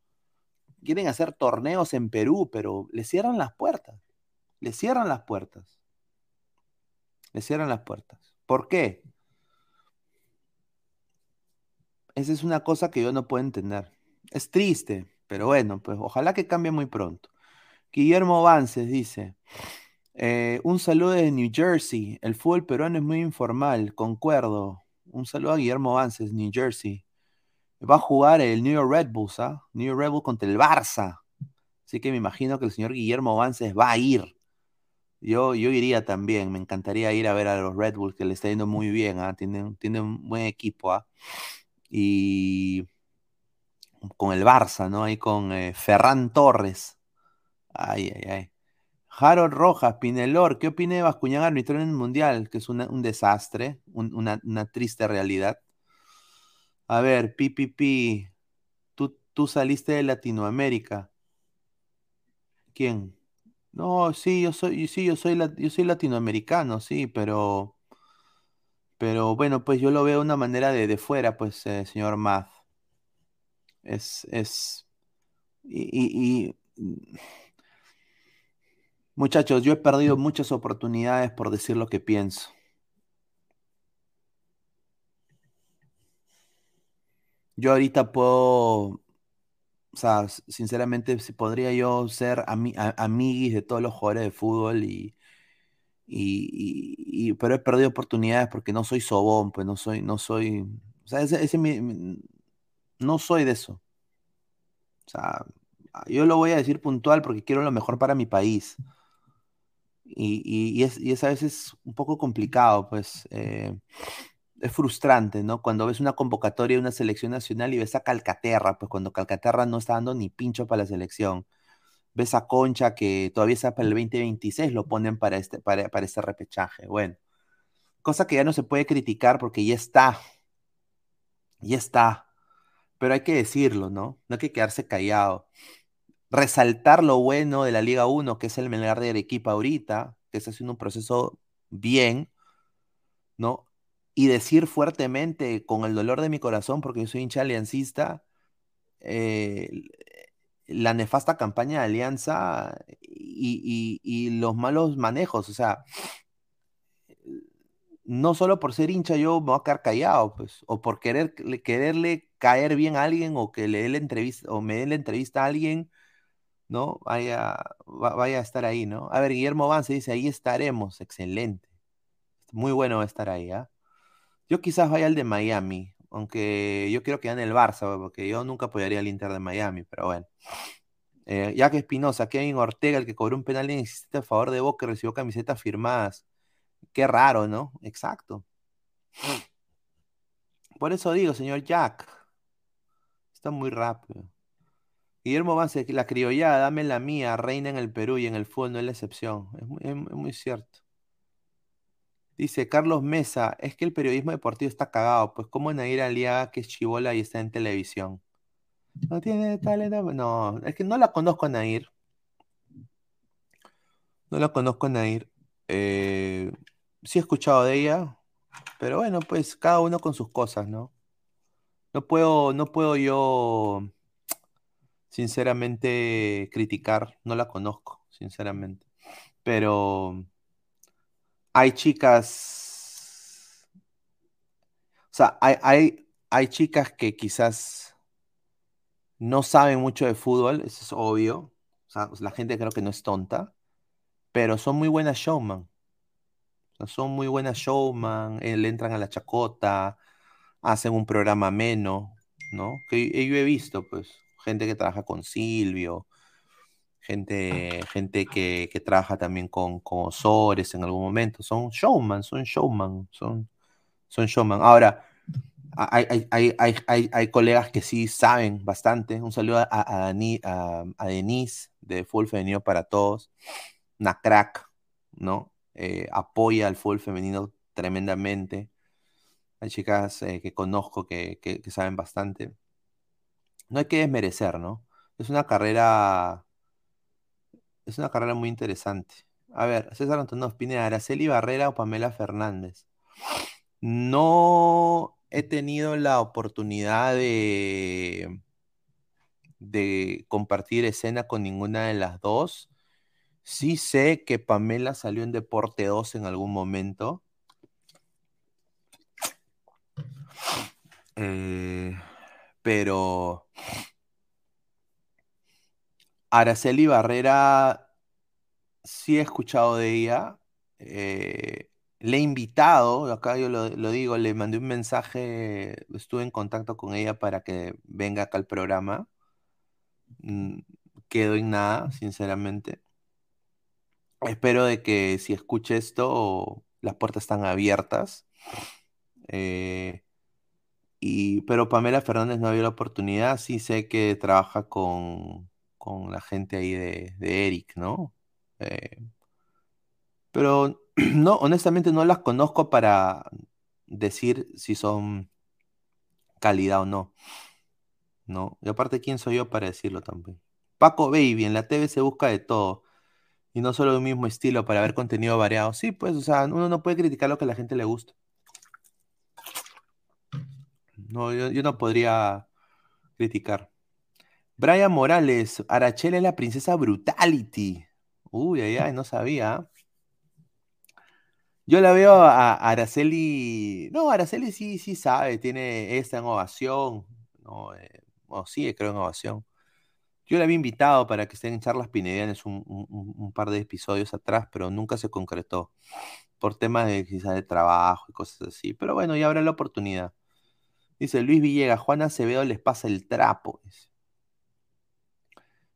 Speaker 5: quieren hacer torneos en Perú, pero le cierran las puertas. Le cierran las puertas. Le cierran las puertas. ¿Por qué? Esa es una cosa que yo no puedo entender. Es triste, pero bueno, pues ojalá que cambie muy pronto. Guillermo Vances dice, eh, un saludo de New Jersey, el fútbol peruano es muy informal, concuerdo. Un saludo a Guillermo Vances, New Jersey va a jugar el New York Red Bulls, ¿ah? New York Red Bulls contra el Barça. Así que me imagino que el señor Guillermo Vances va a ir. Yo, yo iría también, me encantaría ir a ver a los Red Bulls, que le está yendo muy bien, ¿ah? tienen, un buen equipo. ¿ah? Y con el Barça, ¿no? Ahí con eh, Ferran Torres. Ay, ay, ay. Harold Rojas, Pinelor, ¿qué opina de Bascuñán arbitrar en el Mundial? Que es un desastre, una, una triste realidad. A ver, PPP, tú, tú saliste de Latinoamérica. ¿Quién? No, sí, yo soy, sí, yo soy, yo soy latinoamericano, sí, pero, pero bueno, pues yo lo veo de una manera de, de fuera, pues, eh, señor Math. Es, es, y, y, muchachos, yo he perdido muchas oportunidades por decir lo que pienso. Yo ahorita puedo, o sea, sinceramente, si podría yo ser ami amiguis de todos los jugadores de fútbol y, y, pero he perdido oportunidades porque no soy sobón, pues no soy, no soy, o sea, ese, no soy de eso. O sea, yo lo voy a decir puntual porque quiero lo mejor para mi país. Y, y, es, y es a veces un poco complicado, pues. Eh, es frustrante, ¿no? Cuando ves una convocatoria de una selección nacional y ves a Calcaterra, pues cuando Calcaterra no está dando ni pincho para la selección. Ves a Concha que todavía está para el 2026, lo ponen para este, para, para este repechaje. Bueno, cosa que ya no se puede criticar porque ya está. Ya está. Pero hay que decirlo, ¿no? No hay que quedarse callado. Resaltar lo bueno de la Liga 1, que es el Melgar de Arequipa ahorita, que está haciendo un proceso bien, ¿no? y decir fuertemente, con el dolor de mi corazón, porque yo soy hincha aliancista, eh, la nefasta campaña de Alianza y, y los malos manejos. O sea, no solo por ser hincha yo me voy a quedar callado, pues, o por querer, quererle caer bien a alguien o que le dé la entrevista o me dé la entrevista a alguien, ¿no? Vaya, vaya a estar ahí, ¿no? A ver, Guillermo Vance dice, ahí estaremos, excelente. Muy bueno estar ahí, ¿ah? Yo quizás vaya al de Miami, aunque yo quiero que gane el Barça, porque yo nunca apoyaría al Inter de Miami, pero bueno. Eh, ya que Espinosa, Kevin Ortega, el que cobró un penal inexistente a favor de Boca, recibió camisetas firmadas. Qué raro, ¿no? Exacto. Por eso digo, señor Jack. Está muy rápido. Guillermo Vance, la criollada, dame la mía, reina en el Perú y en el fútbol no es la excepción. Es muy, cierto. Dice Carlos Mesa, es que el periodismo deportivo está cagado, pues como Nair Aliaga, que es chivola y está en televisión. No tiene talento. No, es que no la conozco a Nair. No la conozco a Nair. Eh, sí he escuchado de ella, pero bueno, pues cada uno con sus cosas, ¿no? No puedo, no puedo yo, sinceramente, criticar, no la conozco, sinceramente. Pero hay chicas, o sea, hay, hay, hay chicas que quizás no saben mucho de fútbol, eso es obvio. O sea, la gente creo que no es tonta, pero son muy buenas showman son muy buenas showman, eh, le entran a la chacota, hacen un programa menos, ¿no? Que yo he visto, pues, gente que trabaja con Silvio, gente, gente que, trabaja también con, con Osores en algún momento. Son showman, son showman, son, son showman. Ahora, hay, hay, colegas que sí saben bastante. Un saludo a, a, a, Denise de Full Femenino para Todos, una crack, ¿no? Eh, apoya al fútbol femenino tremendamente. Hay chicas eh, que conozco que, saben bastante. No hay que desmerecer, ¿no? Es una carrera. Es una carrera muy interesante. A ver, César Antonio Pineda, Araceli Barrera o Pamela Fernández. No he tenido la oportunidad de, de compartir escena con ninguna de las dos. Sí sé que Pamela salió en Deporte 2 en algún momento. Eh, pero Araceli Barrera, sí he escuchado de ella. Eh, le he invitado, acá yo lo, digo, le mandé un mensaje, estuve en contacto con ella para que venga acá al programa. Mm, quedó en nada, sinceramente. Espero de que si escuche esto, las puertas están abiertas. Eh, y, pero Pamela Fernández no había la oportunidad. Sí sé que trabaja con, la gente ahí de, Eric, ¿no? Eh, pero no, honestamente no las conozco para decir si son calidad o no. ¿No? Y aparte, ¿quién soy yo para decirlo también? Paco Baby, en la TV se busca de todo y no solo de un mismo estilo para ver contenido variado. Sí, pues, o sea, uno no puede criticar lo que a la gente le gusta. No, yo, no podría criticar. Brian Morales, Arachel es la princesa Brutality. Uy, ay, ay, no sabía. Yo la veo a Araceli. No, Araceli sí, sí sabe, tiene esta en ovación. No, eh, sí, creo en ovación. Yo la había invitado para que estén en charlas pinedianas un, un, par de episodios atrás, pero nunca se concretó por temas de quizás de trabajo y cosas así. Pero bueno, ya habrá la oportunidad. Dice Luis Villegas, Juana Acevedo les pasa el trapo.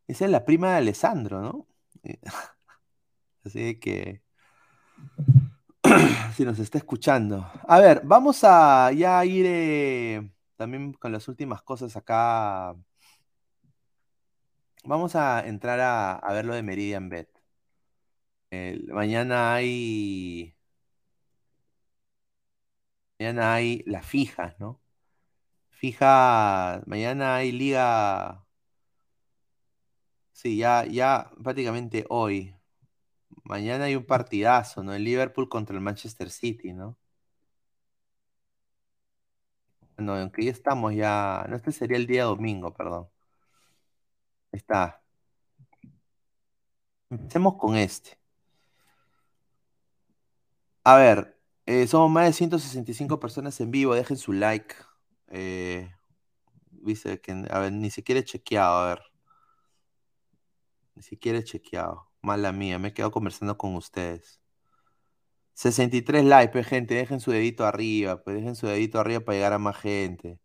Speaker 5: Esa es la prima de Alessandro, ¿no? Así que, si nos está escuchando. A ver, vamos a ya ir eh, también con las últimas cosas acá Vamos a entrar a, ver lo de Meridian Bet. mañana hay. Mañana hay las fijas, ¿no? Fija. Mañana hay liga. Sí, ya, ya prácticamente hoy. Mañana hay un partidazo, ¿no? El Liverpool contra el Manchester City, ¿no? No, aunque ya estamos ya. No, este sería el día domingo, perdón. Está. Empecemos con este. A ver, eh, somos más de 165 personas en vivo. Dejen su like. Eh, dice que, a ver, ni siquiera he chequeado, a ver. Ni siquiera he chequeado. Mala mía, me he quedado conversando con ustedes. 63 likes, pues, gente, dejen su dedito arriba, pues dejen su dedito arriba para llegar a más gente.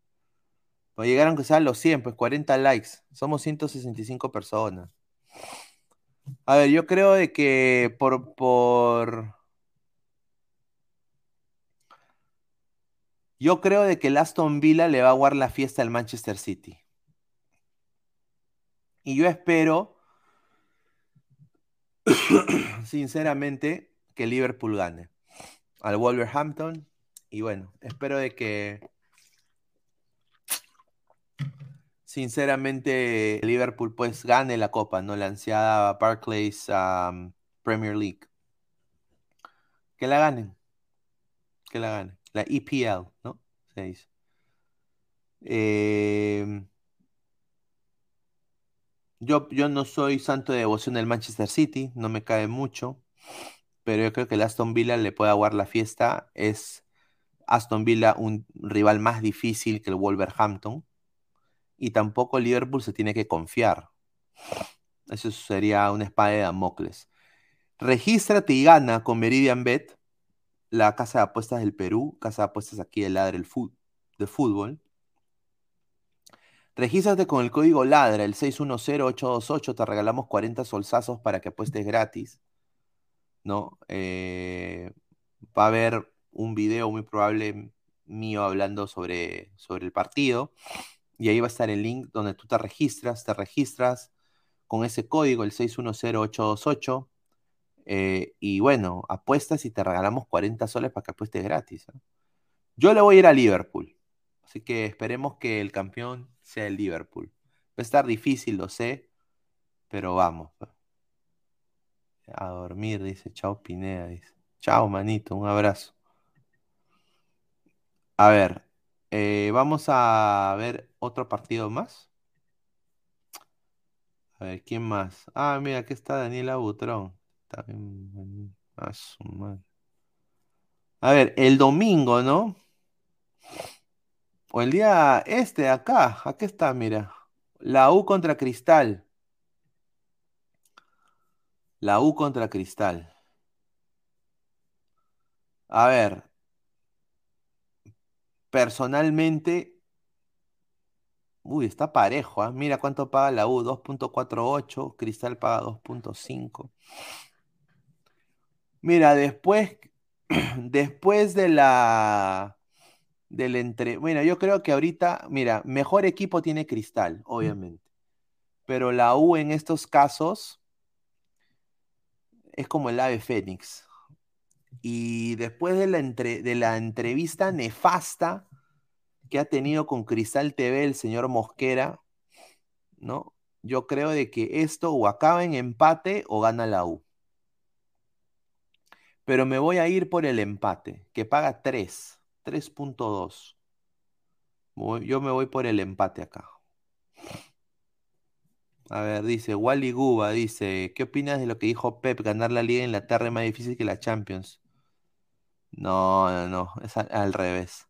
Speaker 5: Para llegar aunque sean los 100, pues 40 likes. Somos 165 personas. A ver, yo creo de que por, por... Yo creo de que el Aston Villa le va a aguar la fiesta al Manchester City. Y yo espero, sinceramente, que Liverpool gane al Wolverhampton. Y bueno, espero de que sinceramente Liverpool pues gane la copa, ¿no? La ansiada Barclays um, Premier League. Que la ganen. Que la ganen. La EPL, ¿no? Se dice. Em, yo, yo no soy santo de devoción del Manchester City, no me cae mucho pero yo creo que el Aston Villa le puede aguar la fiesta. Es Aston Villa un rival más difícil que el Wolverhampton. Y tampoco Liverpool se tiene que confiar. Eso sería una espada de Damocles. Regístrate y gana con Meridian Bet, la casa de apuestas del Perú, casa de apuestas aquí de Ladra el de fútbol. Regístrate con el código LADRA, el 610828, te regalamos 40 solsazos para que apuestes gratis. ¿no? Eh, va a haber un video muy probable mío hablando sobre, sobre el partido y ahí va a estar el link donde tú te registras, te registras con ese código, el 610828, eh, y bueno, apuestas y te regalamos 40 soles para que apuestes gratis. Yo le voy a ir a Liverpool, así que esperemos que el campeón sea el Liverpool. Va a estar difícil, lo sé, pero vamos. A dormir, dice. Chao, Pineda, dice. Chao, manito, un abrazo. A ver, eh, vamos a ver otro partido más. A ver, ¿quién más? Ah, mira, aquí está Daniela Butrón. A ver, el domingo, ¿no? O el día este, acá, aquí está, mira. La U contra Cristal. La U contra Cristal. A ver, personalmente, uy, está parejo, ¿ah? Mira cuánto paga la U, 2.48, Cristal paga 2.5. Mira, después, después de la, del entre, bueno, yo creo que ahorita, mira, mejor equipo tiene Cristal, obviamente, pero la U en estos casos es como el ave fénix. Y después de la, de la entrevista nefasta que ha tenido con Cristal TV el señor Mosquera, ¿no? Yo creo de que esto o acaba en empate o gana la U. Pero me voy a ir por el empate, que paga 3, 3.2. Yo me voy por el empate acá. A ver, dice Wally Guba, dice, ¿qué opinas de lo que dijo Pep? Ganar la Liga en la Inglaterra es más difícil que la Champions. No, no, no, es al, revés.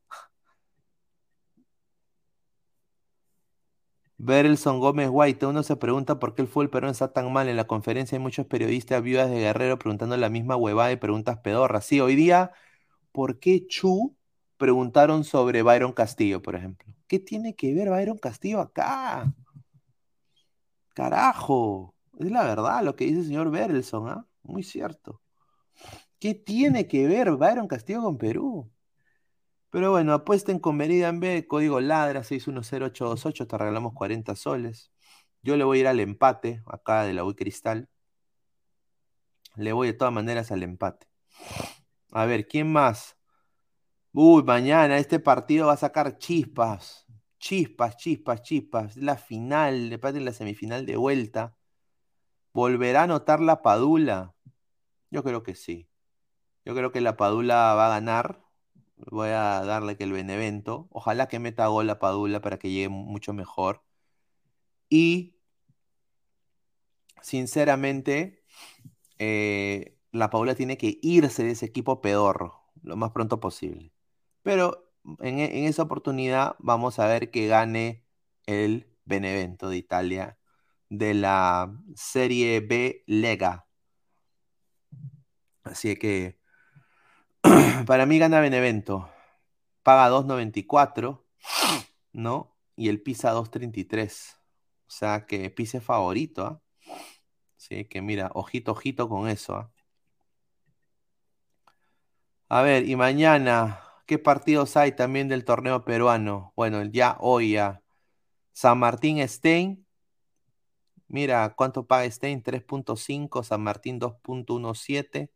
Speaker 5: Berelson Gómez White, uno se pregunta por qué el fútbol peruano está tan mal. En la conferencia hay muchos periodistas viudas de Guerrero preguntando la misma huevada y preguntas pedorras. Sí, hoy día, ¿por qué Chu preguntaron sobre Byron Castillo, por ejemplo? ¿Qué tiene que ver Byron Castillo acá? Carajo, es la verdad lo que dice el señor Berelson, ¿ah? Muy cierto. ¿Qué tiene que ver Byron Castillo con Perú? Pero bueno, apuesten con Meridian B, código LADRA 610828, te regalamos 40 soles. Yo le voy a ir al empate, acá de la U Cristal. Le voy de todas maneras al empate. A ver, ¿quién más? Uy, mañana este partido va a sacar chispas chispas, chispas, chispas. La final, de parte la semifinal de vuelta. ¿Volverá a anotar la Padula? Yo creo que sí. Yo creo que la Padula va a ganar. Voy a darle que el Benevento. Ojalá que meta gol la Padula para que llegue mucho mejor. Y sinceramente, eh, la Paula tiene que irse de ese equipo pedorro lo más pronto posible. Pero en, en esa oportunidad vamos a ver que gane el Benevento de Italia de la Serie B Lega. Así que para mí gana Benevento. Paga 2.94, ¿no? Y el Pisa 2.33. O sea que Pisa es favorito, ¿ah? Así que mira, ojito, ojito con eso, ¿ah? A ver, y mañana, ¿qué partidos hay también del torneo peruano? Bueno, ya hoy ya. San Martín Stein. Mira, ¿cuánto paga Stein? 3.5, San Martín 2.17.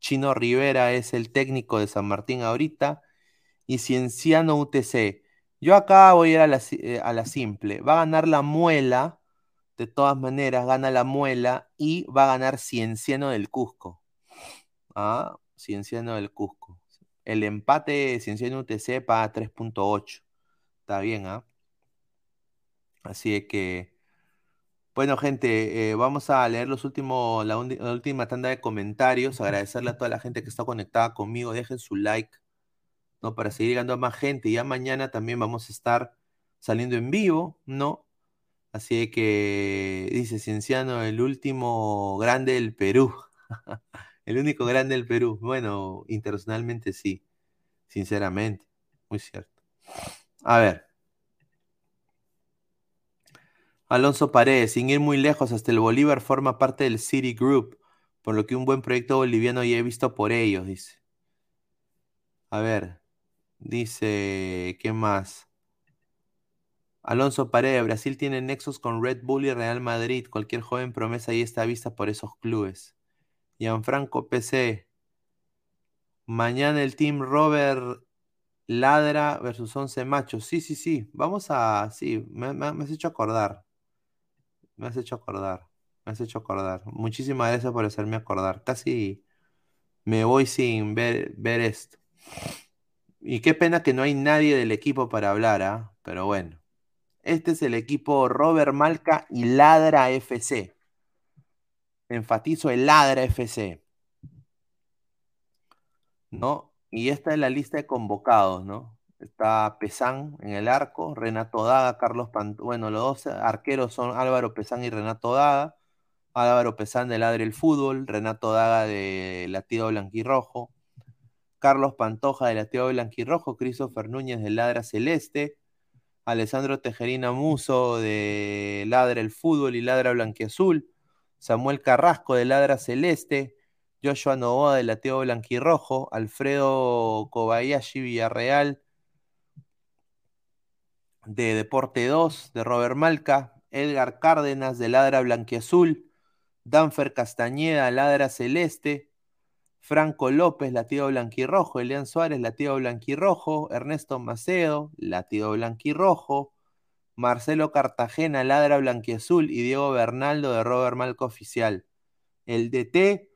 Speaker 5: Chino Rivera es el técnico de San Martín ahorita. Y Cienciano UTC. Yo acá voy a ir a la, eh, a la simple. Va a ganar la muela. De todas maneras, gana la muela y va a ganar Cienciano del Cusco. Ah, Cienciano del Cusco. El empate Cienciano UTC paga 3.8. Está bien, ¿ah? Así que, bueno, gente, eh, vamos a leer los últimos, la, la, última tanda de comentarios. Agradecerle a toda la gente que está conectada conmigo. Dejen su like, ¿no? Para seguir llegando a más gente. Ya mañana también vamos a estar saliendo en vivo, ¿no? Así que, dice Cienciano, el último grande del Perú. El único grande del Perú. Bueno, internacionalmente sí, sinceramente, muy cierto. A ver. Alonso Paredes, sin ir muy lejos, hasta el Bolívar forma parte del City Group, por lo que un buen proyecto boliviano ya he visto por ellos, dice. A ver, dice, ¿qué más? Alonso Paredes, Brasil tiene nexos con Red Bull y Real Madrid. Cualquier joven promesa ahí está vista por esos clubes. Gianfranco PC. Mañana el Team Robert Ladra versus 11 Machos. Sí, sí, sí. Vamos a. Sí, me, has hecho acordar. Me has hecho acordar. Me has hecho acordar. Muchísimas gracias por hacerme acordar. Casi me voy sin ver, ver esto. Y qué pena que no hay nadie del equipo para hablar, ¿ah? Pero bueno. Este es el equipo Robert Malca y Ladra FC enfatizo el Ladra FC. ¿No? Y esta es la lista de convocados, ¿no? Está Pesán en el arco, Renato Daga, Carlos Pant bueno, los dos arqueros son Álvaro Pesán y Renato Daga. Álvaro Pesán de Ladre el Fútbol, Renato Daga de Latido Blanquirrojo, Carlos Pantoja de Latido Blanquirrojo, Christopher Núñez de Ladra Celeste, Alessandro Tejerina Muso de Ladra el Fútbol y Ladra Blanquiazul, Samuel Carrasco de Ladra Celeste, Joshua Novoa de Lateo Blanquirrojo, Alfredo Kobayashi Villarreal de Deporte 2 de Robert Malca, Edgar Cárdenas de Ladra Blanquiazul, Danfer Castañeda, Ladra Celeste, Franco López, latido blanquirrojo, Elian Suárez, latido blanquirrojo, Ernesto Macedo, latido blanquirrojo, Marcelo Cartagena, Ladra Blanquiazul y Diego Bernaldo de Robert Malco Oficial. El DT,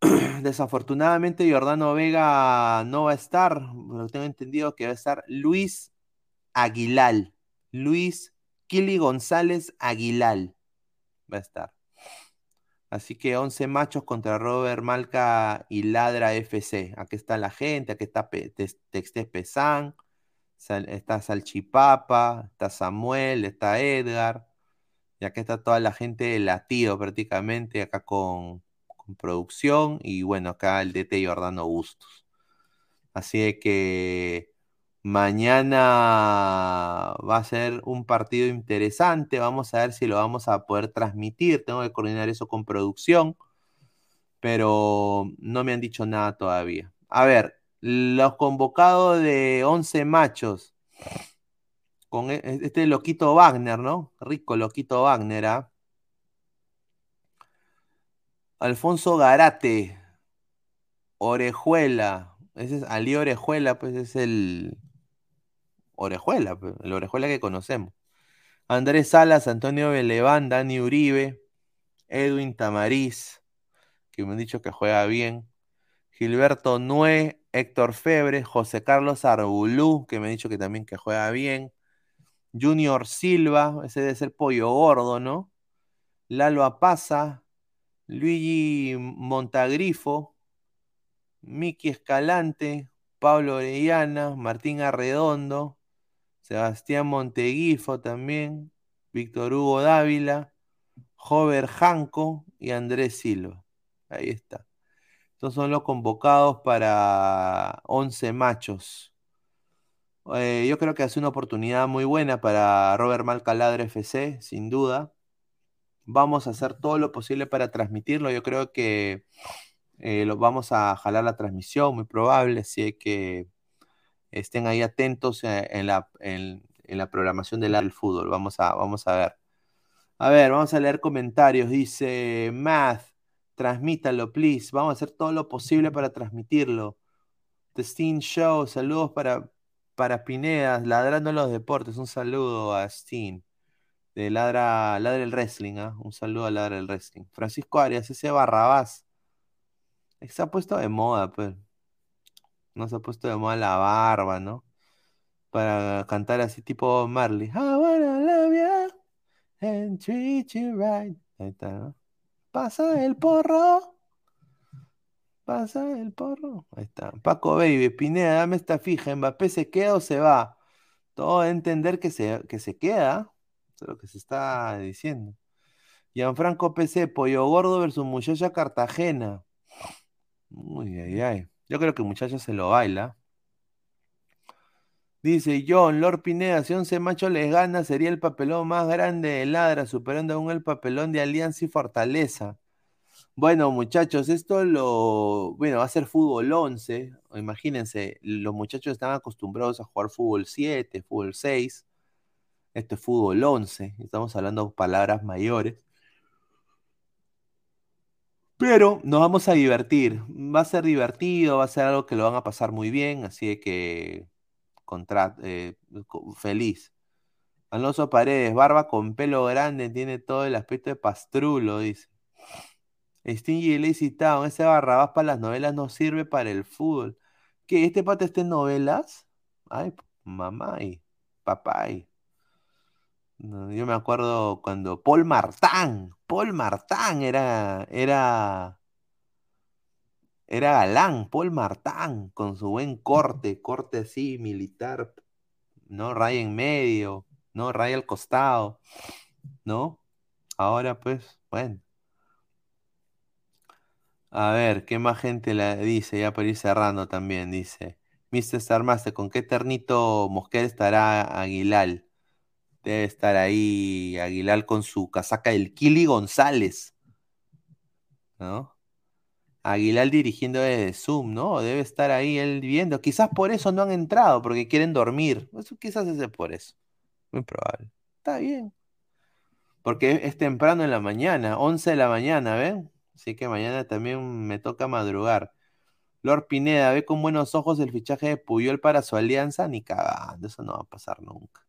Speaker 5: desafortunadamente Jordano Vega no va a estar, pero tengo entendido que va a estar Luis Aguilar. Luis Kili González Aguilar va a estar. Así que 11 machos contra Robert Malca y Ladra FC. Aquí está la gente, aquí está Texte Pesán está Salchipapa, está Samuel, está Edgar, y acá está toda la gente de latido prácticamente, acá con, producción, y bueno, acá el DT Jordano Bustos. Así que mañana va a ser un partido interesante, vamos a ver si lo vamos a poder transmitir, tengo que coordinar eso con producción, pero no me han dicho nada todavía. A ver, los convocados de 11 machos. Con e, e, este loquito Wagner, ¿no? Rico loquito Wagner, ¿ah? Alfonso Garate. Orejuela. Ese es Ali Orejuela, pues es el. Orejuela, pues, el Orejuela que conocemos. Andrés Salas, Antonio Beleván, Dani Uribe, Edwin Tamariz, que me han dicho que juega bien. Gilberto Nue, Héctor Febre, José Carlos Arbulú, que me ha dicho que también que juega bien. Junior Silva, ese debe ser pollo gordo, ¿no? Lalo Apaza, Luigi Montagrifo, Miki Escalante, Pablo Orellana, Martín Arredondo, Sebastián Monteguifo también, Víctor Hugo Dávila, Jover Janco y Andrés Silva. Ahí está. Estos son los convocados para 11 machos. Eh, yo creo que hace una oportunidad muy buena para Robert Malcaladre FC, sin duda. Vamos a hacer todo lo posible para transmitirlo. Yo creo que eh, lo, vamos a jalar la transmisión, muy probable, así que estén ahí atentos eh, en, la, en, la programación del fútbol. Vamos a, vamos a ver. A ver, vamos a leer comentarios. Dice Math, transmítalo, please. Vamos a hacer todo lo posible para transmitirlo. The Steen Show, saludos para, para Pineda, ladrando los deportes. Un saludo a Steen. De Ladra, Ladra el Wrestling, ¿ah? un saludo a Ladra el Wrestling. Francisco Arias, ese Barrabás. Se ha puesto de moda, pues. No se ha puesto de moda la barba, ¿no? Para cantar así tipo Marley. I wanna love you and treat you right. Ahí está, ¿no? Pasa el porro. Pasa el porro. Ahí está. Paco Baby, Pineda, dame esta fija. ¿Mbappé se queda o se va? Todo a entender que se, que se queda. Eso es lo que se está diciendo. Gianfranco PC, Pollo Gordo versus Muchacha Cartagena. Uy, ay, ay. Yo creo que el muchacho se lo baila. Dice John, Lord Pineda, si 11 machos les gana, sería el papelón más grande de Ladra, superando aún el papelón de Alianza y Fortaleza. Bueno, muchachos, esto lo. Bueno, va a ser fútbol 11. Imagínense, los muchachos están acostumbrados a jugar fútbol 7, fútbol 6. Esto es fútbol 11. Estamos hablando palabras mayores. Pero nos vamos a divertir. Va a ser divertido, va a ser algo que lo van a pasar muy bien. Así que contra, eh, feliz. Alonso Paredes, barba con pelo grande, tiene todo el aspecto de pastrulo, dice. Stingy y Town, ese barrabás para las novelas no sirve para el fútbol. ¿Qué? ¿Este pata está en novelas? Ay, mamá y papá. yo me acuerdo cuando Paul Martán, Paul Martán era, era era galán, Paul Martán, con su buen corte, corte así, militar, ¿no? Raya en medio, ¿no? Raya al costado, ¿no? Ahora, pues, bueno. A ver, ¿qué más gente la dice? Ya para ir cerrando también, dice. Mr. Sarmaste, ¿con qué ternito Mosquera estará Aguilar? Debe estar ahí Aguilar con su casaca del Kili González, ¿no? Aguilar dirigiendo desde Zoom, ¿no? Debe estar ahí él viendo. Quizás por eso no han entrado, porque quieren dormir. Eso quizás es por eso. Muy probable. Está bien. Porque es temprano en la mañana, 11 de la mañana, ¿ven? Así que mañana también me toca madrugar. Lord Pineda, ¿ve con buenos ojos el fichaje de Puyol para su alianza? Ni cagando, eso no va a pasar nunca.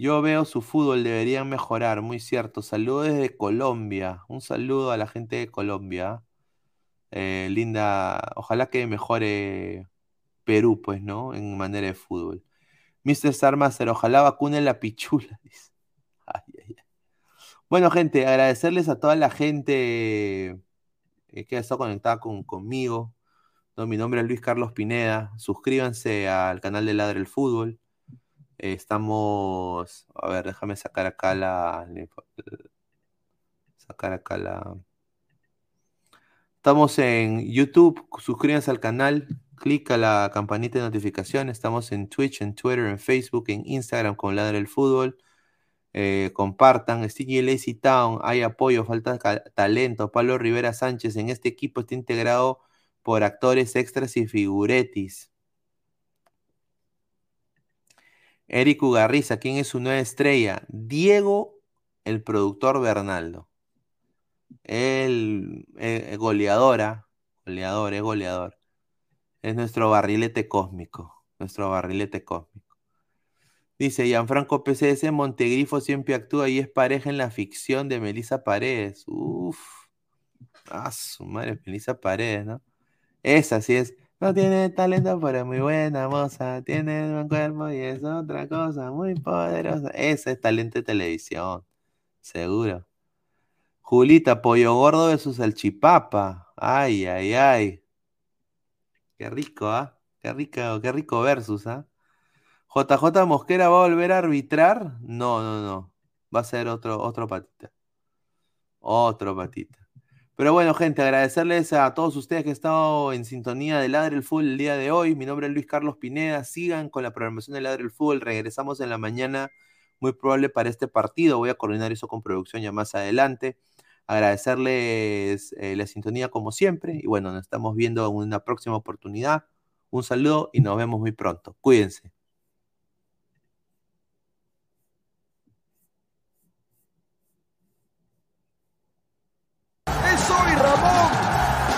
Speaker 5: Yo veo su fútbol, deberían mejorar, muy cierto. Saludos desde Colombia. Un saludo a la gente de Colombia. Eh, linda, ojalá que mejore Perú, pues, ¿no? En manera de fútbol. Mr. Sarmaster, ojalá vacune la pichula. Bueno, gente, agradecerles a toda la gente eh, que ha estado conectada con, conmigo. mi nombre es Luis Carlos Pineda. Suscríbanse al canal de Ladre el Fútbol estamos, a ver, déjame sacar acá la, sacar acá la. Estamos en YouTube, suscríbanse al canal, clic a la campanita de notificación. Estamos en Twitch, en Twitter, en Facebook, en Instagram con Ladre el Fútbol. Eh, compartan, Sticky Lazy Town, hay apoyo, falta talento. Pablo Rivera Sánchez en este equipo está integrado por actores extras y figuretis. Eric Ugarriza, ¿quién es su nueva estrella? Diego, el productor Bernaldo. El, eh, goleadora, goleador, es goleador. Es nuestro barrilete cósmico, nuestro barrilete cósmico. Dice Gianfranco PCS, Montegrifo siempre actúa y es pareja en la ficción de Melissa Paredes. Uf. Ah, su madre, Melissa Paredes, ¿no? Esa sí es. No tiene talento, pero es muy buena moza. Tiene buen cuerpo y es otra cosa muy poderosa. Ese es talento de televisión.
Speaker 6: Seguro. Julita, pollo gordo versus chipapa. Ay, ay, ay. Qué rico, ¿ah? Qué rico, qué rico versus, ¿ah? JJ Mosquera va a volver a arbitrar. No, no, no. Va a ser otro, otro patita. Otro patita. Pero bueno, gente, agradecerles a todos ustedes que han estado en sintonía de Ladre el Fútbol el día de hoy. Mi nombre es Luis Carlos Pineda. Sigan con la programación de Ladre el Fútbol. Regresamos en la mañana, muy probable para este partido. Voy a coordinar eso con producción ya más adelante. Agradecerles eh, la sintonía como siempre. Y bueno, nos estamos viendo en una próxima oportunidad. Un saludo y nos vemos muy pronto. Cuídense.
Speaker 7: Es hoy Ramón.